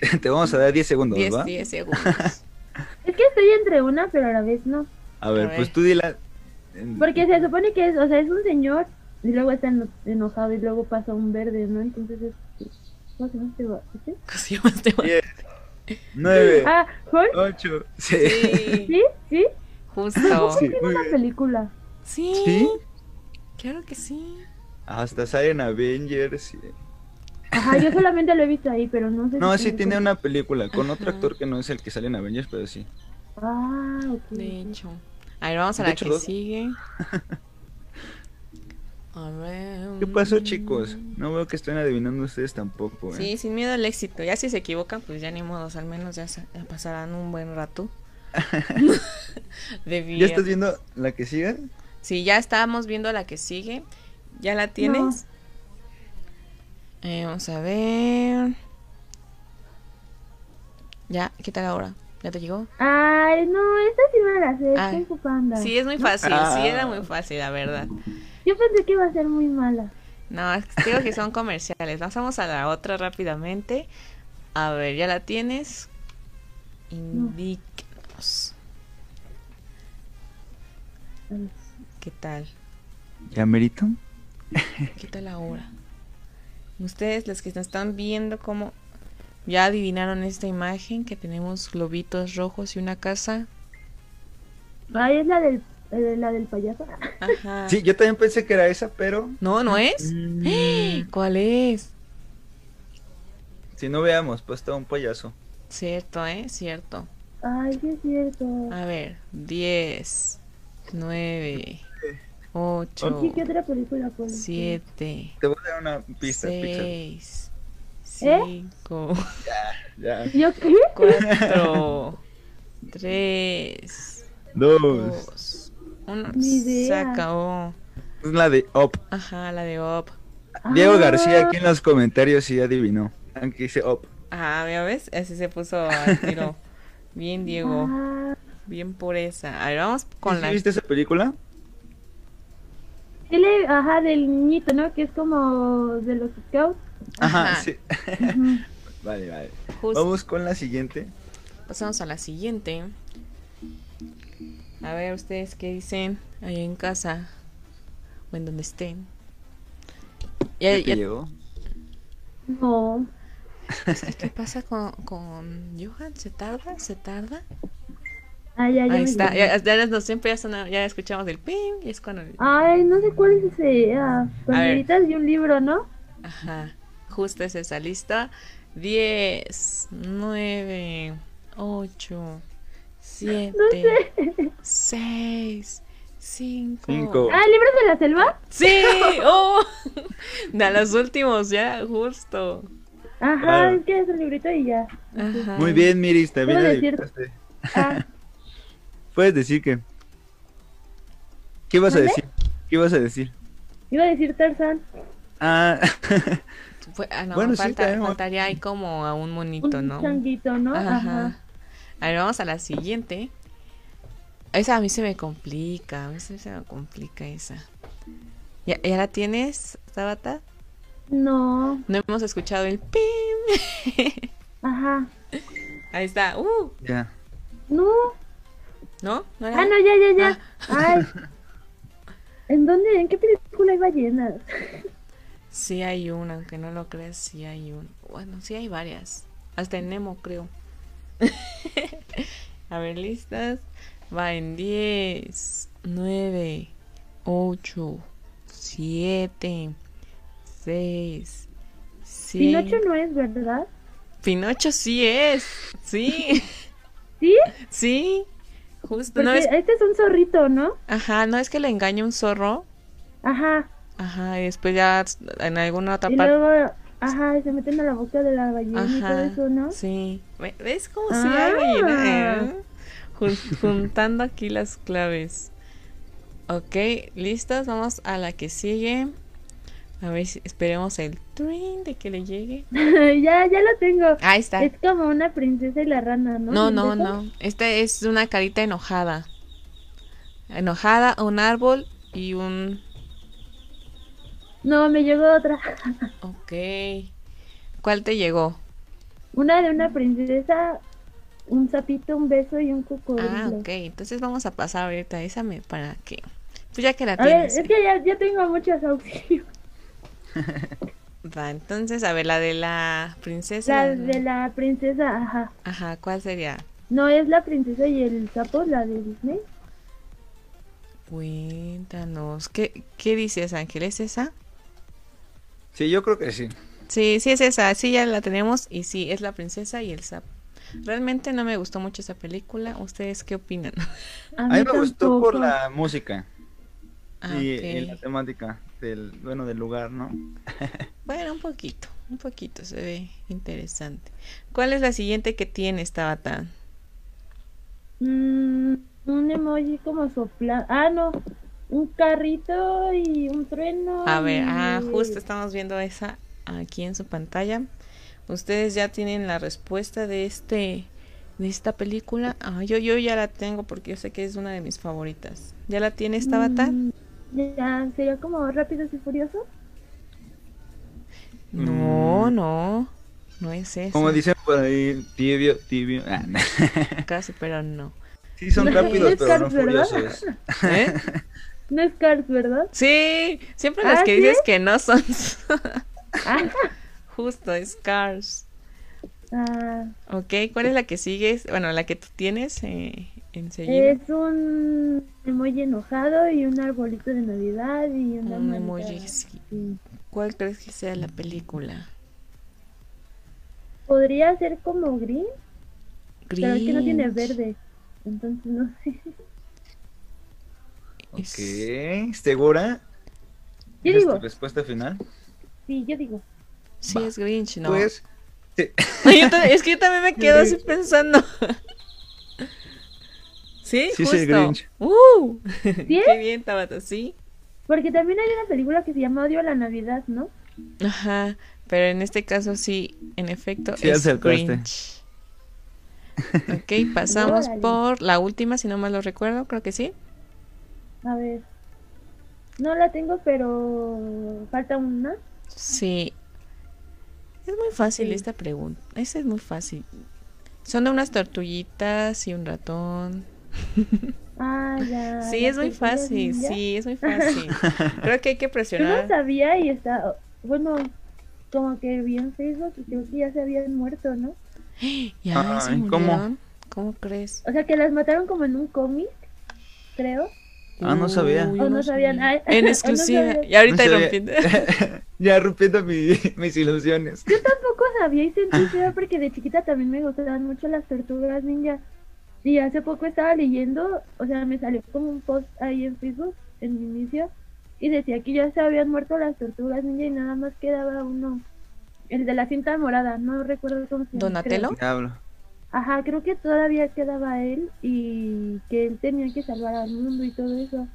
[laughs] te vamos a dar 10 segundos, 10, ¿va? 10 segundos. [laughs] Es que estoy entre una, pero a la vez no. A ver, A pues ver. tú dila. Porque se supone que es, o sea, es un señor y luego está eno- enojado y luego pasa un verde, ¿no? Entonces es... ¿Cómo se llama este va- este? ¿Cómo se llama este man? 10, 9, Ah. 8. Sí. Sí, ¿Sí? ¿Sí? justo. Sí, una bien. película. Sí, ¿Sí? Claro que sí. Hasta salen Avengers. y- Ajá, yo solamente lo he visto ahí, pero no sé No, si sí tiene una película con otro actor que no es el que sale en Avengers, pero sí. Ah, ok. De hecho. A ver, vamos a la hecho, que dos. sigue. [laughs] A ver. ¿Qué pasó, chicos? No veo que estén adivinando ustedes tampoco, ¿eh? Sí, sin miedo al éxito. Ya si se equivocan, pues ya ni modos. Al menos ya, se- ya pasarán un buen rato. [laughs] [laughs] de ¿Ya estás viendo la que sigue? Sí, ya estábamos viendo la que sigue. ¿Ya la tienes? Eh, vamos a ver. Ya, ¿qué tal ahora? ¿Ya te llegó? Ay, no, esta sí me la sé, Ay. Kung Fu Panda. Sí, es muy fácil. Ah. Sí, era muy fácil, la verdad. Yo pensé que iba a ser muy mala. No, es que digo que son comerciales. Pasamos a la otra rápidamente. A ver, ¿ya la tienes? Indíquenos. ¿Qué tal? ¿Ya merito? ¿Qué tal ahora? Ustedes, los que nos están viendo, como ya adivinaron esta imagen que tenemos globitos rojos y una casa. Ay, es la del, eh, la del payaso. Ajá. Sí, yo también pensé que era esa, pero No, no es. mm, ¿Cuál es? si no veamos, pues está un payaso. Cierto, ¿eh? Cierto. Ay, sí es cierto. A ver, 10, 9, 8, Sí, ¿qué otra película ser? 7, Te voy a dar una pista, Pixar. 6, ¿Eh? 5, [laughs] Ya. ¿Yo qué? 4, 3, Dos. 2, 1. Ni idea. Se acabó. Es la de Up. Ajá, la de Op. Diego Ah, García aquí en los comentarios sí adivinó. Aunque dice Up. Ajá, ¿ya ves? Así se puso [laughs] al tiro. Bien, Diego. Ah, Bien por esa. A ver, vamos con ¿Sí la. ¿Viste esa película? Ajá, del niñito, ¿no? Que es como de los scouts. Ajá, Ajá. sí. Vale, vale. Justo. Vamos con la siguiente. Pasamos a la siguiente. A ver, ustedes qué dicen ahí en casa o en donde estén. Ya, ¿Ya te ya- llegó? No. ¿Qué pasa con, con Johan? ¿Se tarda? ¿Se tarda? Ah, ya, ya Ahí está. Ya, ya, no, siempre ya, sona- ya escuchamos el ping y es cuando... Ay, no sé cuál es ese. Ah, A ver. banderitas de un libro, ¿no? Ajá. Justo es esa lista. 10, 9, 8, 7, 6, 5. Cinco. Ah, ¿libros de la selva? Sí, [laughs] oh, de los últimos ya, justo. Ajá, Claro. es que es un librito y ya. Ajá. Muy bien, Miris, también adivinaste. Ah, [laughs] Puedes decir que. ¿Qué ibas a decir? ¿Qué ibas a decir? iba a decir Tarzan. Ah, [laughs] ah, no, Bueno, sí, falta- también. faltaría ahí como a un monito, Un ¿no? changuito, ¿no? Ajá. Ajá. A ver, vamos a la siguiente. Esa a mí se me complica, a mí se se me complica esa. ¿Ya, ya la tienes, Tabata? No, No hemos escuchado el pim. [laughs] ajá. Ahí está. Uh, Ya. No, ¿no? ¿No era? ah, no, ya, ya, ya. Ay. [laughs] ¿En dónde? ¿En qué película hay ballenas? Sí hay una, aunque no lo creas, sí hay una. Bueno, sí hay varias. Hasta en Nemo, creo. [laughs] A ver, listas. Va en 10, 9, 8, 7, 6, 5. Pinocho no es, ¿verdad? Pinocho sí es. Sí, [laughs] ¿Sí? sí. Justo. Porque No es... este es un zorrito, ¿no? Ajá, no es que le engañe un zorro. Ajá. Ajá, y después ya en alguna otra Y parte. luego, ajá, y se meten a la boca de la ballena y todo Ajá, eso, ¿no? sí. Ve- ¿Ves cómo Ah. hay ballena? Eh, jun- juntando aquí las claves. Ok, listos, vamos a la que sigue. A ver si esperemos el trin de que le llegue. [laughs] ya, ya lo tengo. Ahí está. Es como una princesa y la rana, ¿no? No, ¿Es no, no. Esta es una carita enojada. Enojada, un árbol y un... No, me llegó otra. [laughs] Ok. ¿Cuál te llegó? Una de una princesa, un sapito, un beso y un cocodrilo. Ah, ok. Entonces vamos a pasar ahorita esa me- para que... Tú ya que la A ver, tienes. es que ya, ya tengo muchos auxilios. [laughs] Va, entonces, a ver, la de la princesa. La de la princesa, ajá. Ajá, ¿cuál sería? No es la princesa y el sapo, la de Disney. Cuéntanos. ¿Qué, qué dices, Ángel? ¿Es esa? Sí, yo creo que sí. Sí, sí es esa. Sí, ya la tenemos. Y sí, es la princesa y el sapo. Realmente no me gustó mucho esa película. ¿Ustedes qué opinan? A A mí, me gustó por la música Ah, y, y la temática del, bueno, del lugar, ¿no? [laughs] Bueno, un poquito. Un poquito. Se ve interesante. ¿Cuál es la siguiente que tienes, Tabata? Mm, un emoji como sopla. Ah, no. Un carrito y un trueno. A ver, ah, justo estamos viendo esa aquí en su pantalla. Ustedes ya tienen la respuesta de este de esta película. Ah, yo yo ya la tengo porque yo sé que es una de mis favoritas. ¿Ya la tienes, Tabata? Mm, Ya, sería como Rápidos y Furiosos. No, Mm. no. No es eso. Como dicen por ahí, tibio, tibio. Ah, no. [laughs] Casi, pero no. sí, son No, rápidos, es pero no Cars, ¿verdad? furiosos. ¿Eh? [laughs] No es Cars, ¿verdad? Sí, siempre las ¿Ah, que sí? dices que no son. Ah, [laughs] Justo, es Cars. ah, Ok, ¿cuál es la que sigues? Bueno, la que tú tienes eh, enseguida. es un emoji enojado y un arbolito de Navidad y una Un emoji, sí. ¿Cuál crees que sea la película? Podría ser como Green, pero es que no tiene verde. Entonces no sé. [laughs] Ok, ¿segura? Yo ¿Esa es digo, tu respuesta final? sí, yo digo. Sí, Va. es Grinch, ¿no? Pues, sí. [laughs] Ay, yo es que yo también me [laughs] quedo así pensando. ¿Sí? Sí, es justo. el Grinch. ¡Uh! ¿Sí? [laughs] Qué bien, Tabata, sí. Porque también hay una película que se llama Odio a la Navidad, ¿no? Ajá, pero en este caso sí, en efecto, Sí, es. Grinch. [laughs] Ok, pasamos Órale. por la última, si no mal lo recuerdo, creo que sí. A ver. No la tengo, pero falta una. Sí. Es muy fácil Sí. esta pregunta. Esa es muy fácil. Son unas tortuguitas y un ratón. Ah, ya. Sí, es muy fácil. Sí, es muy [laughs] fácil. Creo que hay que Yo no presionar. sabía y está. Bueno, como que vi en Facebook y creo que ya se habían muerto, ¿no? [gasps] Ya, se Ay, ¿cómo? murieron. ¿Cómo crees? O sea, que las mataron como en un cómic, creo. Ah, no sabía. Uy, O yo no sabían. Ay, [laughs] o En no exclusiva. sabían. y ahorita No sabía. rompiendo. [laughs] ya rompiendo mi- mis ilusiones. Yo tampoco sabía y sentí feo porque de chiquita también me gustaban mucho las tortugas ninja. Y hace poco estaba leyendo, o sea, me salió como un post ahí en Facebook, en mi inicio, y decía que ya se habían muerto las tortugas ninja y nada más quedaba uno. El de la cinta morada, no recuerdo cómo se llama. ¿Donatello? creo. Ajá, creo que todavía quedaba él y que él tenía que salvar al mundo y todo eso.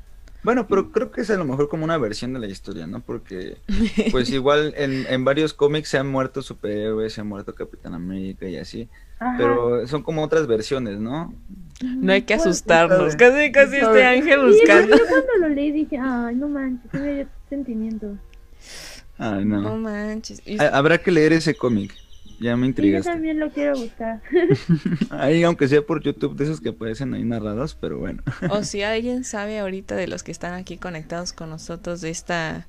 Bueno, pero creo que es a lo mejor como una versión de la historia, ¿no? Porque, [laughs] pues igual en, en varios cómics se han muerto superhéroes, se ha muerto Capitán América y así. Ajá. Pero son como otras versiones, ¿no? No hay que Pues, asustarnos. Casi, casi este ángel buscando. yo cuando lo leí dije, ay, no manches, dio sentimiento. Ay, No no. manches. Habrá que leer ese cómic. Ya me Sí, yo intrigaste. también lo quiero buscar. [laughs] Ahí, aunque sea por YouTube, de esos que aparecen ahí narrados, pero bueno. O si [laughs] alguien sabe ahorita de los que están aquí conectados con nosotros de esta...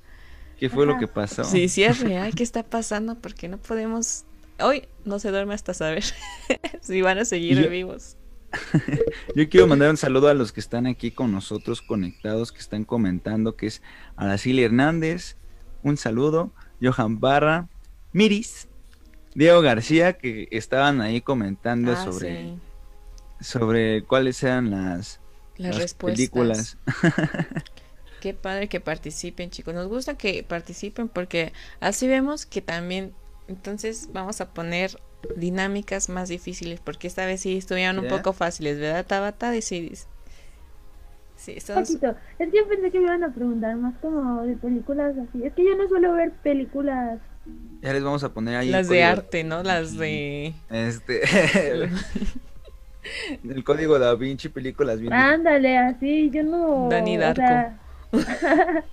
¿Qué fue lo que pasó? Sí, sí es [laughs] real, ¿qué está pasando? Porque no podemos... Hoy no se duerme hasta saber si van a seguir Yo- vivos. Yo quiero mandar un saludo a los que están aquí con nosotros conectados, que están comentando, que es Araceli Hernández, un saludo, Johan Barra, Miris, Diego García, que estaban ahí comentando Ah, sobre, sí, sobre cuáles eran las, las, las respuestas. películas. [laughs] Qué padre que participen, chicos. Nos gusta que participen porque así vemos que también... Entonces vamos a poner dinámicas más difíciles porque esta vez sí estuvieron un poco fáciles, ¿verdad, Tabata? Decidís. Sí, poquito. Es que yo pensé que me iban a preguntar más como de películas así. Es que yo no suelo ver películas. Ya les vamos a poner ahí Las de arte, ¿no? Las de... Este, [laughs] el código da Vinci, películas bien. Ándale, así, yo no. Dani o Darko. sea, [laughs]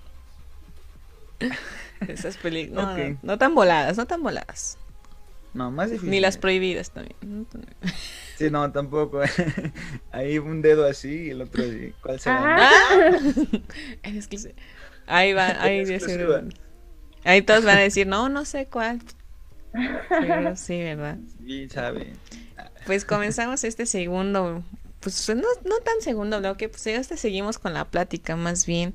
Esas películas. No, Ok. no, no tan voladas, no tan voladas. No, más difícil. Ni las prohibidas también. [laughs] Sí, no, tampoco. Ahí un dedo así y el otro así. ¿Cuál será? ¡Ah! Exclusiva. Ahí va, ahí seguro. Ahí todos van a decir, no, no sé cuál. [laughs] Sí, ¿verdad? Sí, sabe. Pues comenzamos este segundo, pues no, no tan segundo bloque, pues este seguimos con la plática más bien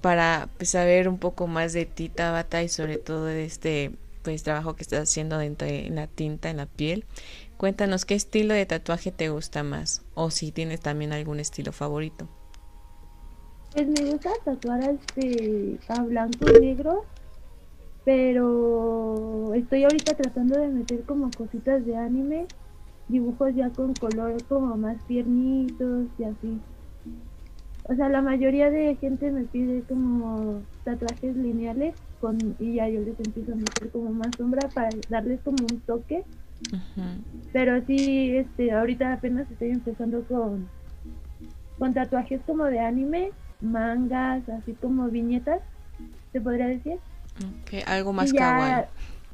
para pues, saber un poco más de ti, Tabata, y sobre todo de este pues trabajo que estás haciendo dentro de la tinta, en la piel. Cuéntanos qué estilo de tatuaje te gusta más, o si tienes también algún estilo favorito. Pues me gusta tatuar este a blanco y negro, pero estoy ahorita tratando de meter como cositas de anime, dibujos ya con color como más tiernitos y así. O sea, la mayoría de gente me pide como tatuajes lineales con y ya yo les empiezo a meter como más sombra para darles como un toque. Pero sí, este, ahorita apenas estoy empezando con, con tatuajes como de anime, mangas, así como viñetas, se podría decir. Ok, algo más ya, kawaii.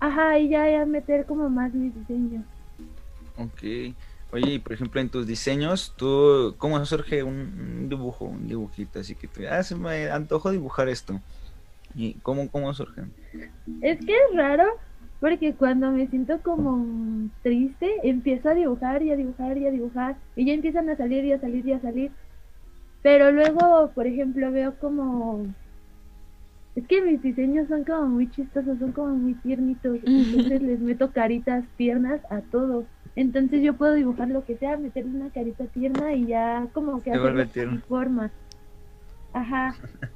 Ajá, y ya, ya meter como más mis diseños. Ok. Oye, y por ejemplo, en tus diseños, tú, ¿cómo surge un, un dibujo, un dibujito? Así que tú, ah, se me antojo dibujar esto. ¿Y cómo, cómo surge? Es que es raro, porque cuando me siento como triste, empiezo a dibujar y a dibujar y a dibujar, y ya empiezan a salir y a salir y a salir. Pero luego, por ejemplo, veo como... Es que mis diseños son como muy chistosos, son como muy tiernitos, [laughs] entonces les meto caritas tiernas a todo. Entonces yo puedo dibujar lo que sea, meterle una carita tierna y ya como que tierno. forma. Ajá. [laughs]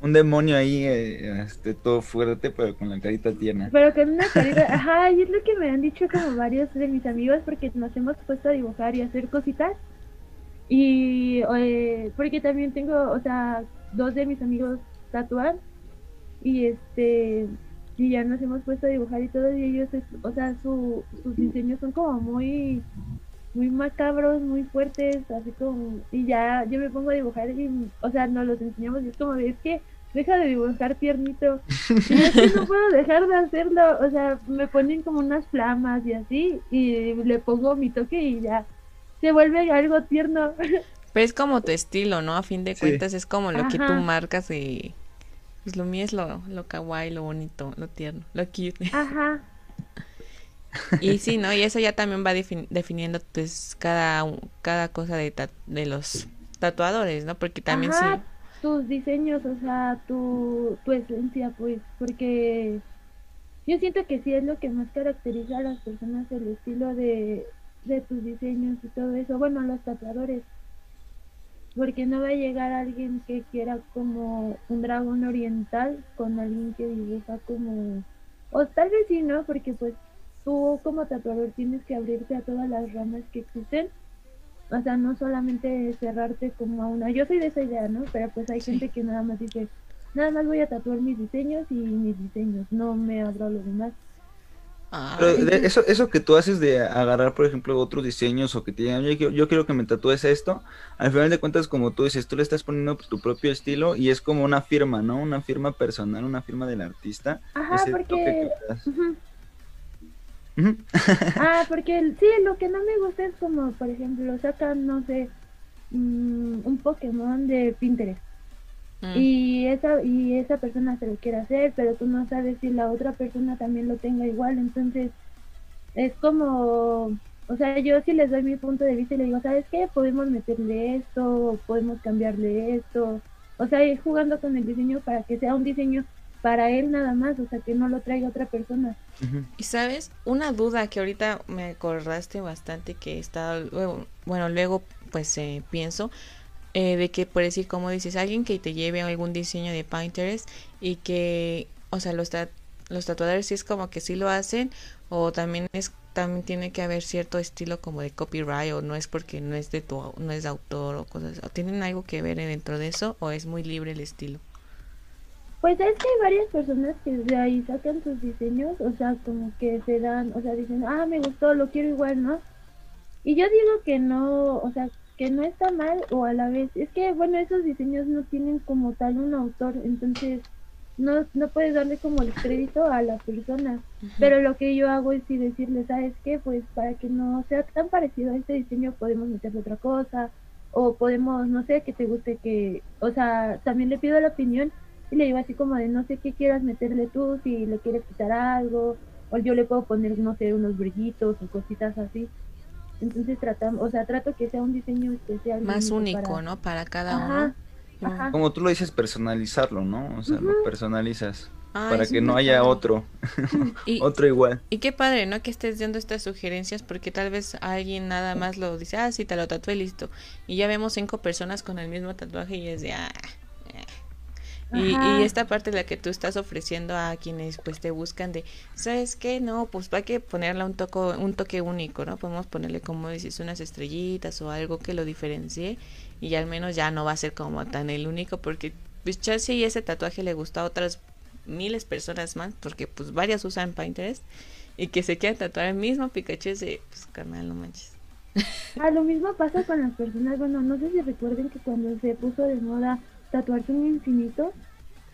Un demonio ahí, eh, este, todo fuerte, pero con la carita tierna. Pero con una [laughs] carita, ajá, y es lo que me han dicho como varios de mis amigos porque nos hemos puesto a dibujar y a hacer cositas. Y eh, porque también tengo, o sea, dos de mis amigos tatuar y este y ya nos hemos puesto a dibujar y todo y ellos, o sea, su, sus diseños son como muy muy macabros, muy fuertes, así como y ya yo me pongo a dibujar y o sea, nos los enseñamos y es como es que deja de dibujar tiernito. Y es que no puedo dejar de hacerlo, o sea, me ponen como unas flamas y así, y le pongo mi toque y ya se vuelve algo tierno. [laughs] Pero es como tu estilo, ¿no? A fin de Sí. cuentas es como lo que tú marcas y... Pues lo mío es lo, lo kawaii, lo bonito, lo tierno, lo cute. Ajá, [laughs] Y sí, ¿no? Y eso ya también va defin- definiendo pues cada, cada cosa de, ta- de los tatuadores, ¿no? Porque también Ajá, sí... tus diseños, o sea, tu, tu esencia, pues, porque yo siento que sí es lo que más caracteriza a las personas, el estilo de, de tus diseños y todo eso, bueno, los tatuadores, porque no va a llegar alguien que quiera como un dragón oriental con alguien que dibuja como, o tal vez sí, ¿no? Porque pues tú como tatuador tienes que abrirte a todas las ramas que existen o sea, no solamente cerrarte como a una, yo soy de esa idea, ¿no? Pero pues hay gente que nada más dice, nada más voy a tatuar mis diseños y mis diseños, no me abro lo demás. Pero eso, eso que tú haces de agarrar, por ejemplo, otros diseños o que te digan, yo, yo quiero que me tatúes esto, al final de cuentas, como tú dices, tú le estás poniendo tu propio estilo y es como una firma, ¿no? Una firma personal, una firma del artista. Ajá, porque... ah, [laughs] porque sí, lo que no me gusta es como, por ejemplo, sacan, no sé, mm, un Pokémon de Pinterest. Mm. Y esa y esa persona se lo quiere hacer, pero tú no sabes si la otra persona también lo tenga igual, entonces es como, o sea, yo sí les doy mi punto de vista y le digo, ¿sabes qué? Podemos meterle esto, podemos cambiarle esto, o sea, ir jugando con el diseño para que sea un diseño para él nada más, o sea, que no lo traiga otra persona. Y sabes, una duda que ahorita me acordaste bastante que está, bueno, luego pues eh, pienso, eh, de que por decir, como dices, alguien que te lleve algún diseño de Pinterest y que, o sea, los, los tatuadores sí es como que sí lo hacen o también es también tiene que haber cierto estilo como de copyright o no es porque no es de tu no es de autor o cosas o tienen algo que ver dentro de eso o es muy libre el estilo. Pues es que hay varias personas que de ahí sacan sus diseños o sea como que se dan o sea dicen ah me gustó lo quiero igual no y yo digo que no o sea que no está mal o a la vez, es que bueno, esos diseños no tienen como tal un autor, entonces no, no puedes darle como el crédito a la persona, pero lo que yo hago es si decirle, ¿sabes qué? Pues para que no sea tan parecido a este diseño podemos meterle otra cosa o podemos, no sé, que te guste que, o sea, también le pido la opinión y le digo así como de no sé qué quieras meterle tú, si le quieres quitar algo, o yo le puedo poner, no sé, unos brillitos o cositas así. Entonces tratamos, o sea, trato que sea un diseño especial. Más único, ¿no? Para cada uno. Como tú lo dices, personalizarlo, ¿no? O sea, lo personalizas. para que no haya otro, [laughs] otro igual. Y qué padre, ¿no? Que estés dando estas sugerencias porque tal vez alguien nada más lo dice, ah, sí, te lo tatué listo. Y ya vemos cinco personas con el mismo tatuaje y es de, ah, y, y, esta parte la que tú estás ofreciendo a quienes pues te buscan de, ¿sabes qué? No, pues hay que ponerle un, toco, un toque único, ¿no? Podemos ponerle, como dices, unas estrellitas o algo que lo diferencie y al menos ya no va a ser como tan el único porque pues Chelsea y ese tatuaje le gusta a otras miles personas más porque pues varias usan Pinterest y que se quieran tatuar el mismo Pikachu de, pues carnal, no manches. Ah, lo mismo pasa con las personas, bueno, no sé si recuerden que cuando se puso de moda tatuarse un infinito.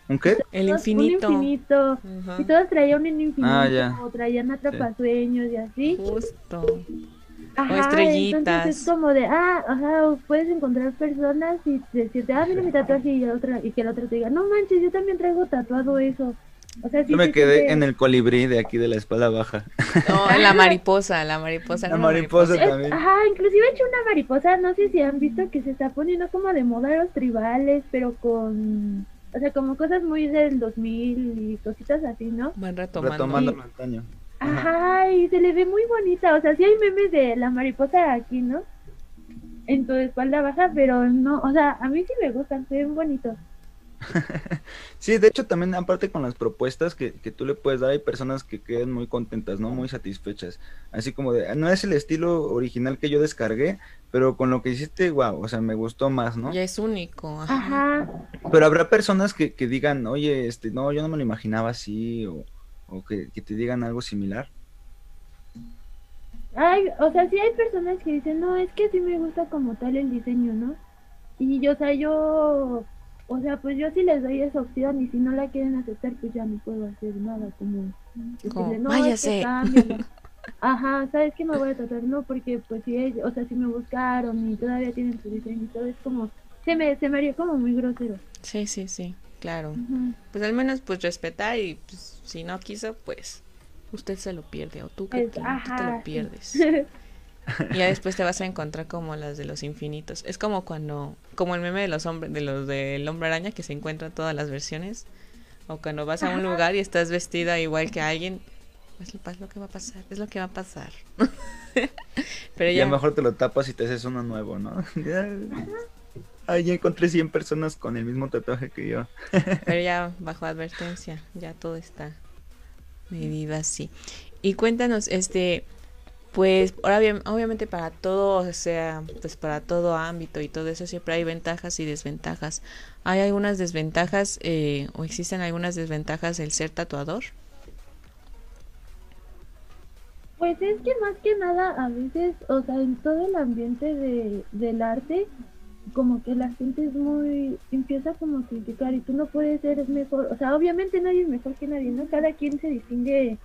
¿Un qué? El infinito. Un infinito. Y todos traían un infinito. Ah, o traían atrapasueños y así. Justo. Ajá, o estrellitas. Entonces es como de, ah, ajá, puedes encontrar personas y decirte, ah, mira mi tatuaje y, otra, y que la otra te diga, no manches, yo también traigo tatuado eso. O sea, yo me quedé en el colibrí de aquí de la espalda baja. No, la mariposa, la mariposa. La mariposa, también. ajá, inclusive he hecho una mariposa, no sé si han visto que se está poniendo como de moda los tribales, pero con, o sea, como cosas muy del 2000 y cositas así, ¿no? Van retomando. Retomando el antaño. Ajá, y se le ve muy bonita, o sea, sí hay memes de la mariposa aquí, ¿no? En tu espalda baja, pero no, o sea, a mí sí me gustan, se ven bonitos. [laughs] sí, de hecho también aparte con las propuestas que, que, tú le puedes dar, hay personas que quedan muy contentas, ¿no? Muy satisfechas. Así como de, no es el estilo original que yo descargué, pero con lo que hiciste, wow, o sea, me gustó más, ¿no? Ya es único. Ajá. Pero habrá personas que, que, digan, oye, este, no, yo no me lo imaginaba así, o, o que, que te digan algo similar. Ay, o sea, sí hay personas que dicen, no, es que sí me gusta como tal el diseño, ¿no? Y yo, o sea, yo o sea, pues yo sí les doy esa opción y si no la quieren aceptar, pues ya no puedo hacer nada, como... no, váyase. [laughs] Ajá, ¿sabes qué me voy a tratar? No, porque pues si o sea, si me buscaron y todavía tienen su diseño y todo, es como, se me, se me haría como muy grosero. Sí, sí, sí, claro. Pues al menos pues respetar y pues, si no quiso, pues usted se lo pierde o tú que te, te lo pierdes. [laughs] Y ya después te vas a encontrar como las de los infinitos. Es como cuando, como el meme de los hombres, de los del hombre araña que se encuentran todas las versiones. O cuando vas a un lugar y estás vestida igual que alguien, es lo, que va a pasar, es lo que va a pasar. [laughs] Pero ya... mejor te lo tapas y te haces uno nuevo, ¿no? [laughs] Ahí encontré 100 personas con el mismo tatuaje que yo. [laughs] Pero ya bajo advertencia, ya todo está medido así. Y cuéntanos, este, pues ahora bien, obviamente para todo, o sea, pues para todo ámbito y todo eso siempre hay ventajas y desventajas. ¿Hay algunas desventajas eh, o existen algunas desventajas del ser tatuador? Pues es que más que nada a veces, o sea, en todo el ambiente de, del arte, como que la gente es muy, empieza como a criticar y tú no puedes ser mejor, o sea, obviamente nadie es mejor que nadie, ¿no? Cada quien se distingue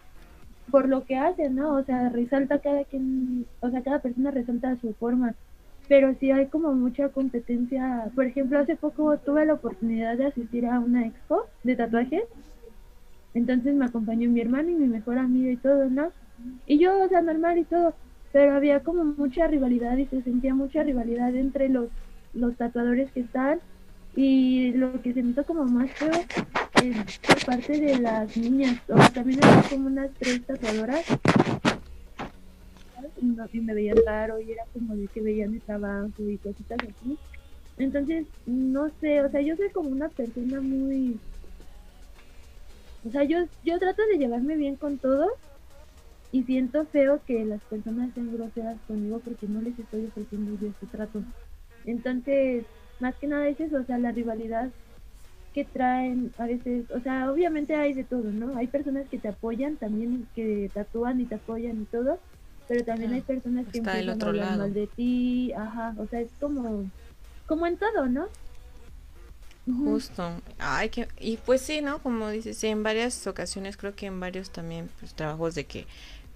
por lo que hace, ¿no? O sea, resalta cada quien, o sea, cada persona resalta su forma, pero sí hay como mucha competencia. Por ejemplo, hace poco tuve la oportunidad de asistir a una expo de tatuajes, entonces me acompañó mi hermano y mi mejor amigo y todo, ¿no? Y yo, o sea, normal y todo, pero había como mucha rivalidad y se sentía mucha rivalidad entre los, los tatuadores que están y lo que se hizo como más feo es por parte de las niñas, o sea, también había como unas tres tatuadoras y, me veían raro y era como de que veían mi trabajo y cositas así. Entonces, no sé, o sea, yo soy como una persona muy... O sea, yo, yo trato de llevarme bien con todos y siento feo que las personas sean groseras conmigo porque no les estoy ofreciendo yo este trato. Entonces, más que nada es eso, o sea, la rivalidad que traen a veces, o sea, obviamente hay de todo, ¿no? Hay personas que te apoyan también, que tatúan y te apoyan y todo, pero también hay personas que empiezan otro a hablar lado. mal de ti, ajá, o sea, es como, como en todo, ¿no? Justo. Ay, que, y pues sí, ¿no? Como dices, sí, en varias ocasiones, creo que en varios también, pues trabajos de que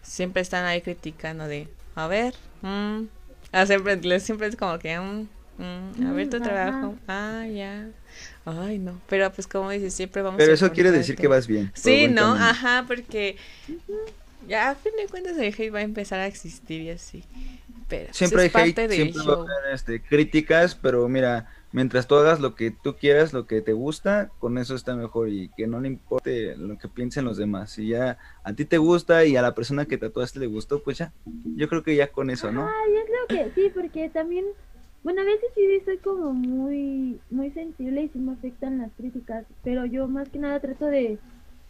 siempre están ahí criticando de, a ver, mm, ah, siempre, les- siempre es como que, mm, mm, a ver tu trabajo, ah, ya, ay, no, pero pues como dices, siempre vamos Pero a eso quiere decir que- vas bien. Sí, ¿no? camino. Ajá, porque ya a fin de cuentas el hate va a empezar a existir y así. Pero pues, Siempre hay es parte hate, siempre va a haber este, críticas, pero mira, mientras tú hagas lo que tú quieras, lo que te gusta, con eso está mejor y que no le importe lo que piensen los demás. Si ya a ti te gusta y a la persona que tatuaste le gustó, pues ya, yo creo que ya con eso, ¿no? Ay, es lo que, sí, porque también, bueno, a veces sí soy como muy, muy sensible y sí me afectan las críticas, pero yo más que nada trato de,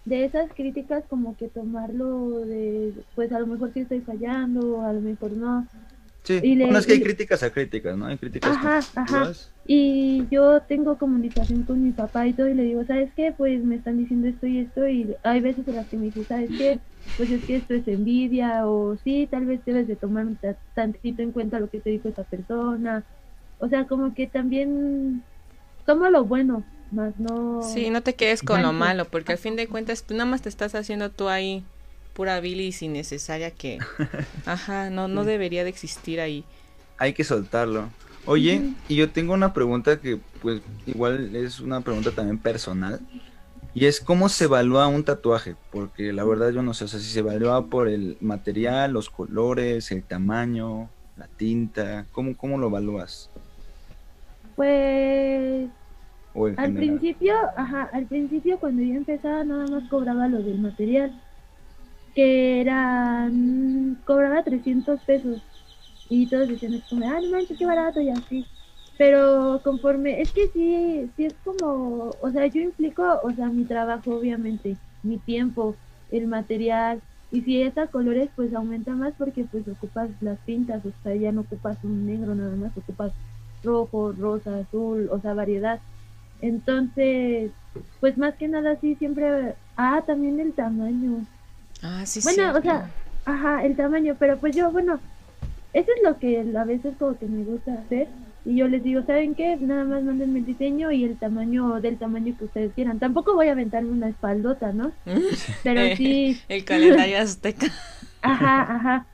de esas críticas como que tomarlo de, pues a lo mejor sí estoy fallando, a lo mejor no. Sí, Y le- bueno, es que hay críticas a críticas, ¿no? Hay críticas Ajá, ajá. Y yo tengo comunicación con mi papá y todo y le digo, ¿sabes qué? Pues me están diciendo esto y esto y hay veces en las que me dice, ¿sabes qué? Pues es que esto es envidia o sí, tal vez debes de tomar tantito en cuenta lo que te dijo esa persona. O sea, como que también toma lo bueno, más no... Sí, no te quedes con lo malo, porque al fin de cuentas, pues nada más te estás haciendo tú ahí pura bilis innecesaria que, [laughs] ajá, no, no debería de existir ahí. Hay que soltarlo. Oye, y yo tengo una pregunta que pues igual es una pregunta también personal. Y es cómo se evalúa un tatuaje, porque la verdad yo no sé, o sea, si se evalúa por el material, los colores, el tamaño, la tinta, ¿cómo, cómo lo evalúas? Pues Al general. principio, ajá, al principio cuando yo empezaba nada más cobraba lo del material, que eran, cobraba 300 pesos y todos decían es como, ah, no manches, qué barato y así. Pero conforme, es que sí, sí es como, o sea, yo implico, o sea, mi trabajo obviamente, mi tiempo, el material, y si es a colores pues aumenta más porque pues ocupas las tintas, o sea, ya no ocupas un negro nada más, ocupas rojo, rosa, azul, o sea, variedad. Entonces, pues más que nada sí siempre, ah, también el tamaño. Ah, sí, bueno, o sea, ajá, el tamaño, pero pues yo, bueno, eso es lo que a veces como que me gusta hacer. Y yo les digo, ¿saben qué? Nada más mándenme el diseño y el tamaño del tamaño que ustedes quieran. Tampoco voy a aventarme una espaldota, ¿no? [laughs] Pero sí, El calendario azteca. Ajá, ajá.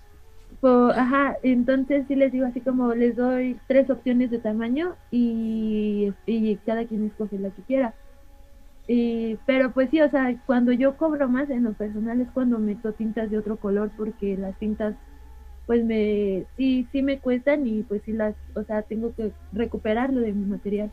Ajá, entonces sí les digo así como les doy tres opciones de tamaño y, y cada quien escoge la que quiera. Y, pero pues sí, o sea, cuando yo cobro más en lo personal es cuando meto tintas de otro color porque las tintas pues me sí sí me cuestan y pues sí las, o sea, tengo que recuperarlo de mi material.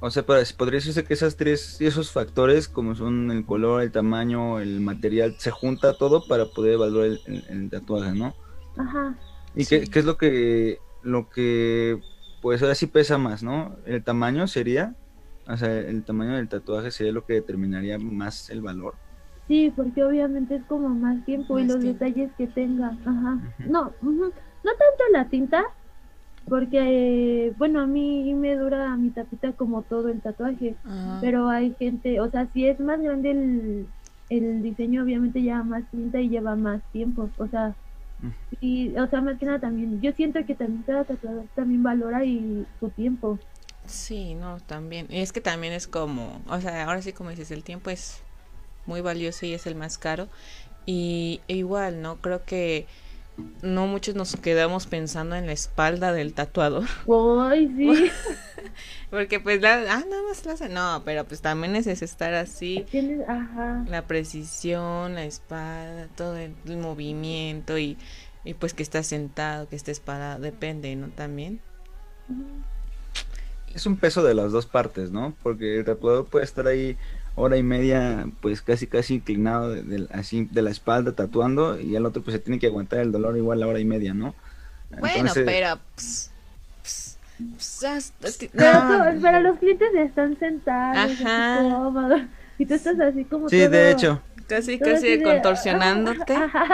O sea, podría decirse que esas tres, esos factores, como son el color, el tamaño, el material, se junta todo para poder evaluar el, el- el tatuaje, ¿no? Ajá. ¿Y Sí. qué, qué es lo que, lo que, pues ahora sí pesa más, ¿no? El tamaño sería, o sea, el tamaño del tatuaje sería lo que determinaría más el valor. Sí, porque obviamente es como más tiempo y los tiempo. detalles que tenga. Ajá. No, no tanto la tinta, porque, eh, bueno, a mí me dura mi tapita como todo el tatuaje, Ah, pero hay gente, o sea, si es más grande el, el diseño, obviamente lleva más tinta y lleva más tiempo, o sea. Y, o sea, más que nada también, yo siento que también cada tatuador también valora y su tiempo. Sí, no, también. Y es que también es como, o sea, ahora sí como dices, el tiempo es muy valioso y es el más caro. Y e igual, ¿no? Creo que no muchos nos quedamos pensando en la espalda del tatuador. ¡Ay, sí! [laughs] Porque pues, la, ah, nada más la hace. No, pero pues también es estar así. Tienes, ajá. La precisión, la espalda, todo el, el movimiento y, y pues que estás sentado, que estés parado, depende, ¿no? También. Es un peso de las dos partes, ¿no? Porque el tatuador puede estar ahí hora y media, pues casi casi inclinado de, de- así de la espalda tatuando y el otro pues se tiene que aguantar el dolor igual la hora y media, ¿no? Bueno, Entonces, pero pues, pues, pues, hasta- Pero, pero los clientes están sentados, Ajá. cómodos, y tú estás así como Sí, todo- de hecho. casi casi de- contorsionándote. [laughs] Ajá.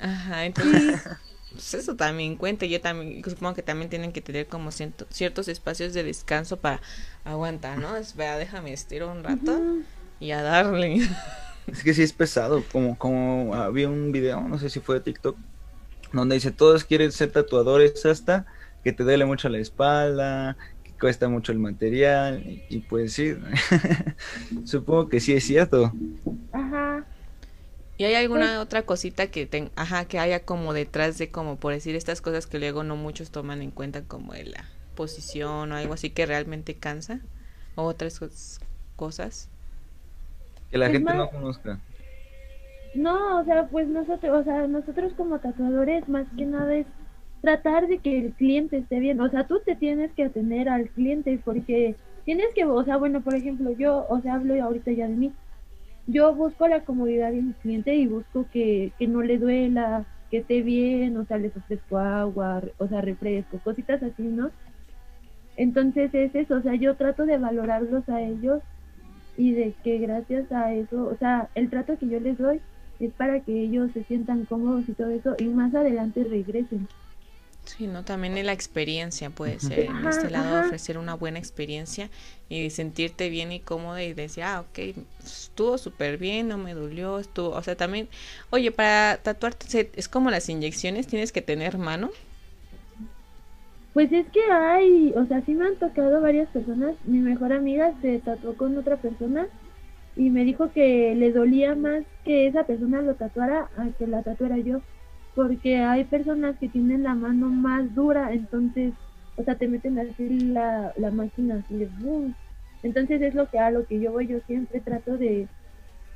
Ajá, entonces [laughs] pues eso también cuenta. Yo también supongo que también tienen que tener como ciento- ciertos espacios de descanso para aguantar, ¿no? Espera, déjame estiro un rato y a darle. Es que sí es pesado, como, como había un video, no sé si fue de TikTok, donde dice todos quieren ser tatuadores hasta que te duele mucho la espalda, que cuesta mucho el material, y, y pues sí, [laughs] supongo que sí es cierto. Ajá. ¿Y hay Pues alguna otra cosita que ten, ajá, que haya como detrás de como por decir estas cosas que luego no muchos toman en cuenta como de la posición o algo así que realmente cansa? ¿O otras cos- cosas? Que la Pues gente más- no conozca. No, o sea, pues nosotros, o sea, nosotros como tatuadores más que nada es tratar de que el cliente esté bien. O sea, tú te tienes que atender al cliente porque tienes que, o sea, bueno, por ejemplo, yo, o sea, hablo ahorita ya de mí. Yo busco la comodidad de mi cliente y busco que, que no le duela, que esté bien, o sea, les ofrezco agua, o sea, refresco, cositas así, ¿no? Entonces es eso, o sea, yo trato de valorarlos a ellos y de que gracias a eso, o sea, el trato que yo les doy es para que ellos se sientan cómodos y todo eso y más adelante regresen. Sí, ¿no? También en la experiencia puede ser, en este lado ajá. ofrecer una buena experiencia y sentirte bien y cómodo y decir, ah, ok, estuvo súper bien, no me dolió, estuvo, o sea, también, oye, para tatuarte es como las inyecciones, tienes que tener mano. Pues es que hay, o sea, sí me han tocado varias personas. Mi mejor amiga se tatuó con otra persona y me dijo que le dolía más que esa persona lo tatuara a que la tatuara yo. Porque hay personas que tienen la mano más dura, entonces, o sea, te meten así la, la máquina así de boom. Entonces es lo que a lo que yo voy, yo siempre trato de,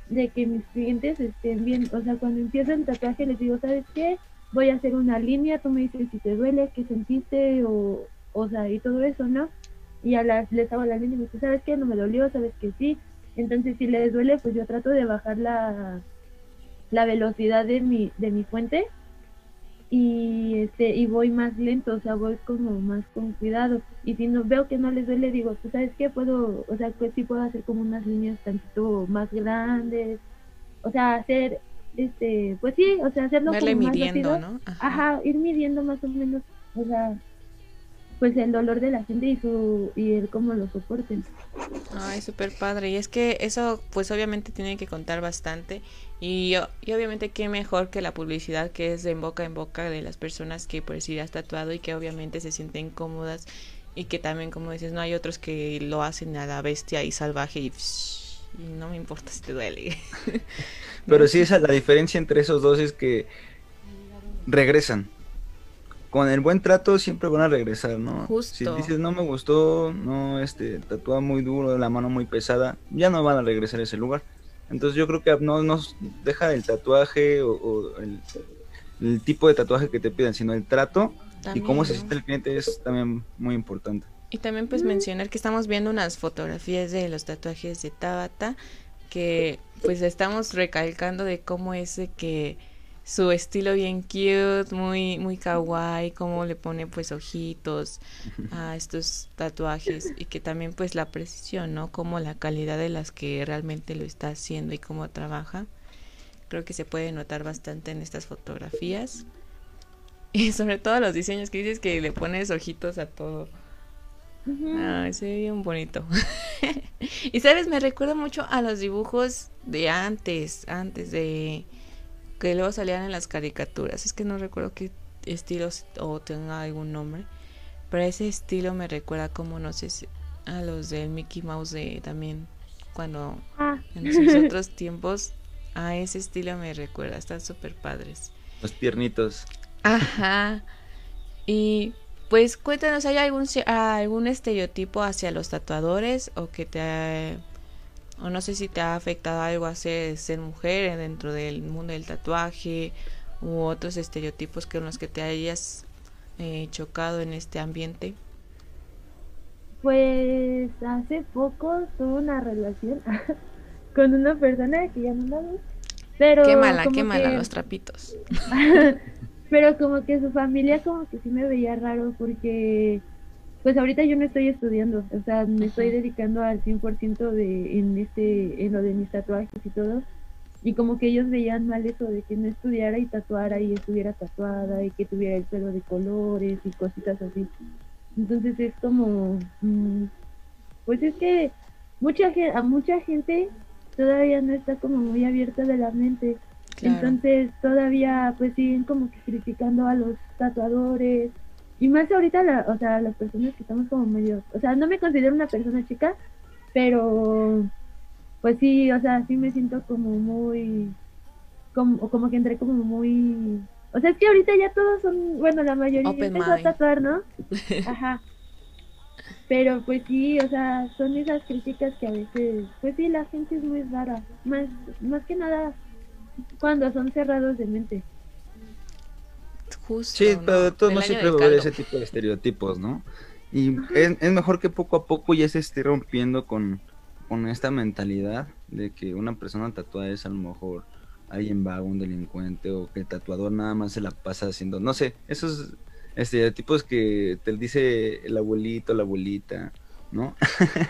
de que mis clientes estén bien. O sea, cuando empiezo el tatuaje les digo, ¿sabes qué? Voy a hacer una línea, tú me dices si te duele, qué sentiste, o, o sea, y todo eso, ¿no? Y a las, les hago la línea y me dicen, ¿sabes qué? No me dolió, ¿sabes que sí? Entonces, si les duele, pues yo trato de bajar la, la velocidad de mi, de mi fuente y este y voy más lento, o sea, voy como más con cuidado. Y si no veo que no les duele, digo, pues sabes qué puedo, o sea, pues sí puedo hacer como unas líneas tantito más grandes, o sea, hacer este, pues sí, o sea, hacerlo como más midiendo, rápido. ¿no? Ajá, ir midiendo más o menos, o sea, pues el dolor de la gente y su y el cómo lo soporten. Ay, súper padre. Y es que eso, pues obviamente tiene que contar bastante. Y, y obviamente qué mejor que la publicidad que es de en boca en boca de las personas que por decir has tatuado y que obviamente se sienten cómodas. Y que también, como dices, no hay otros que lo hacen a la bestia y salvaje y, y no me importa si te duele. [laughs] Pero sí, esa, la diferencia entre esos dos es que regresan. Con el buen trato siempre van a regresar, ¿no? Justo. Si dices no me gustó, no, este, tatúa muy duro, la mano muy pesada, ya no van a regresar a ese lugar. Entonces yo creo que no nos deja el tatuaje o, o el, el tipo de tatuaje que te piden, sino el trato y cómo se También, siente el cliente es también muy importante. Y también pues mencionar que estamos viendo unas fotografías de los tatuajes de Tabata que pues estamos recalcando de cómo es de que su estilo bien cute, muy, muy kawaii, como le pone pues ojitos a estos tatuajes y que también pues la precisión, ¿no? Como la calidad de las que realmente lo está haciendo y cómo trabaja. Creo que se puede notar bastante en estas fotografías. [laughs] Y sobre todo los diseños que dices que le pones ojitos a todo. Ay, se ve bien bonito. [laughs] y sabes, me recuerda mucho a los dibujos de antes, antes de que luego salían en las caricaturas. Es que no recuerdo qué estilos o tenga algún nombre. Pero ese estilo me recuerda como, no sé, si a los del Mickey Mouse de también cuando Ah. en sus [laughs] otros tiempos. A ese estilo me recuerda, están súper padres. Los tiernitos. Ajá. Y pues cuéntanos, ¿hay algún, algún estereotipo hacia los tatuadores o que te o no sé si te ha afectado algo hacer ser mujer dentro del mundo del tatuaje u otros estereotipos con los que te hayas eh, chocado en este ambiente? Pues hace poco tuve una relación [laughs] con una persona que ya no la veo. Pero Quémala, como quémala que- los trapitos. [laughs] pero como que su familia como que sí me veía raro porque pues ahorita yo no estoy estudiando, o sea, me estoy dedicando al 100% de en este en lo de mis tatuajes y todo. Y como que ellos veían mal eso de que no estudiara y tatuara y estuviera tatuada y que tuviera el pelo de colores y cositas así. Entonces es como, mm, pues es que mucha gente, a mucha gente todavía no está como muy abierta de la mente. Claro. Entonces todavía pues siguen como que criticando a los tatuadores y más ahorita la, o sea, las personas que estamos como medio, o sea, no me considero una persona chica, pero pues sí, o sea, sí me siento como muy como como que entré como muy o sea, es que ahorita ya todos son, bueno, la mayoría Open empezó a tatuar, ¿no? [laughs] Ajá. Pero pues sí, o sea, son esas críticas que a veces, pues sí, la gente es muy rara, más más que nada cuando son cerrados de mente. Justo. Sí, ¿no? pero de todos modos siempre va a haber ese tipo de estereotipos, ¿no? Y es, es mejor que poco a poco ya se esté rompiendo con, con esta mentalidad de que una persona tatuada es a lo mejor alguien vago, un delincuente, o que el tatuador nada más se la pasa haciendo, no sé, esos estereotipos que te dice el abuelito, la abuelita, ¿no?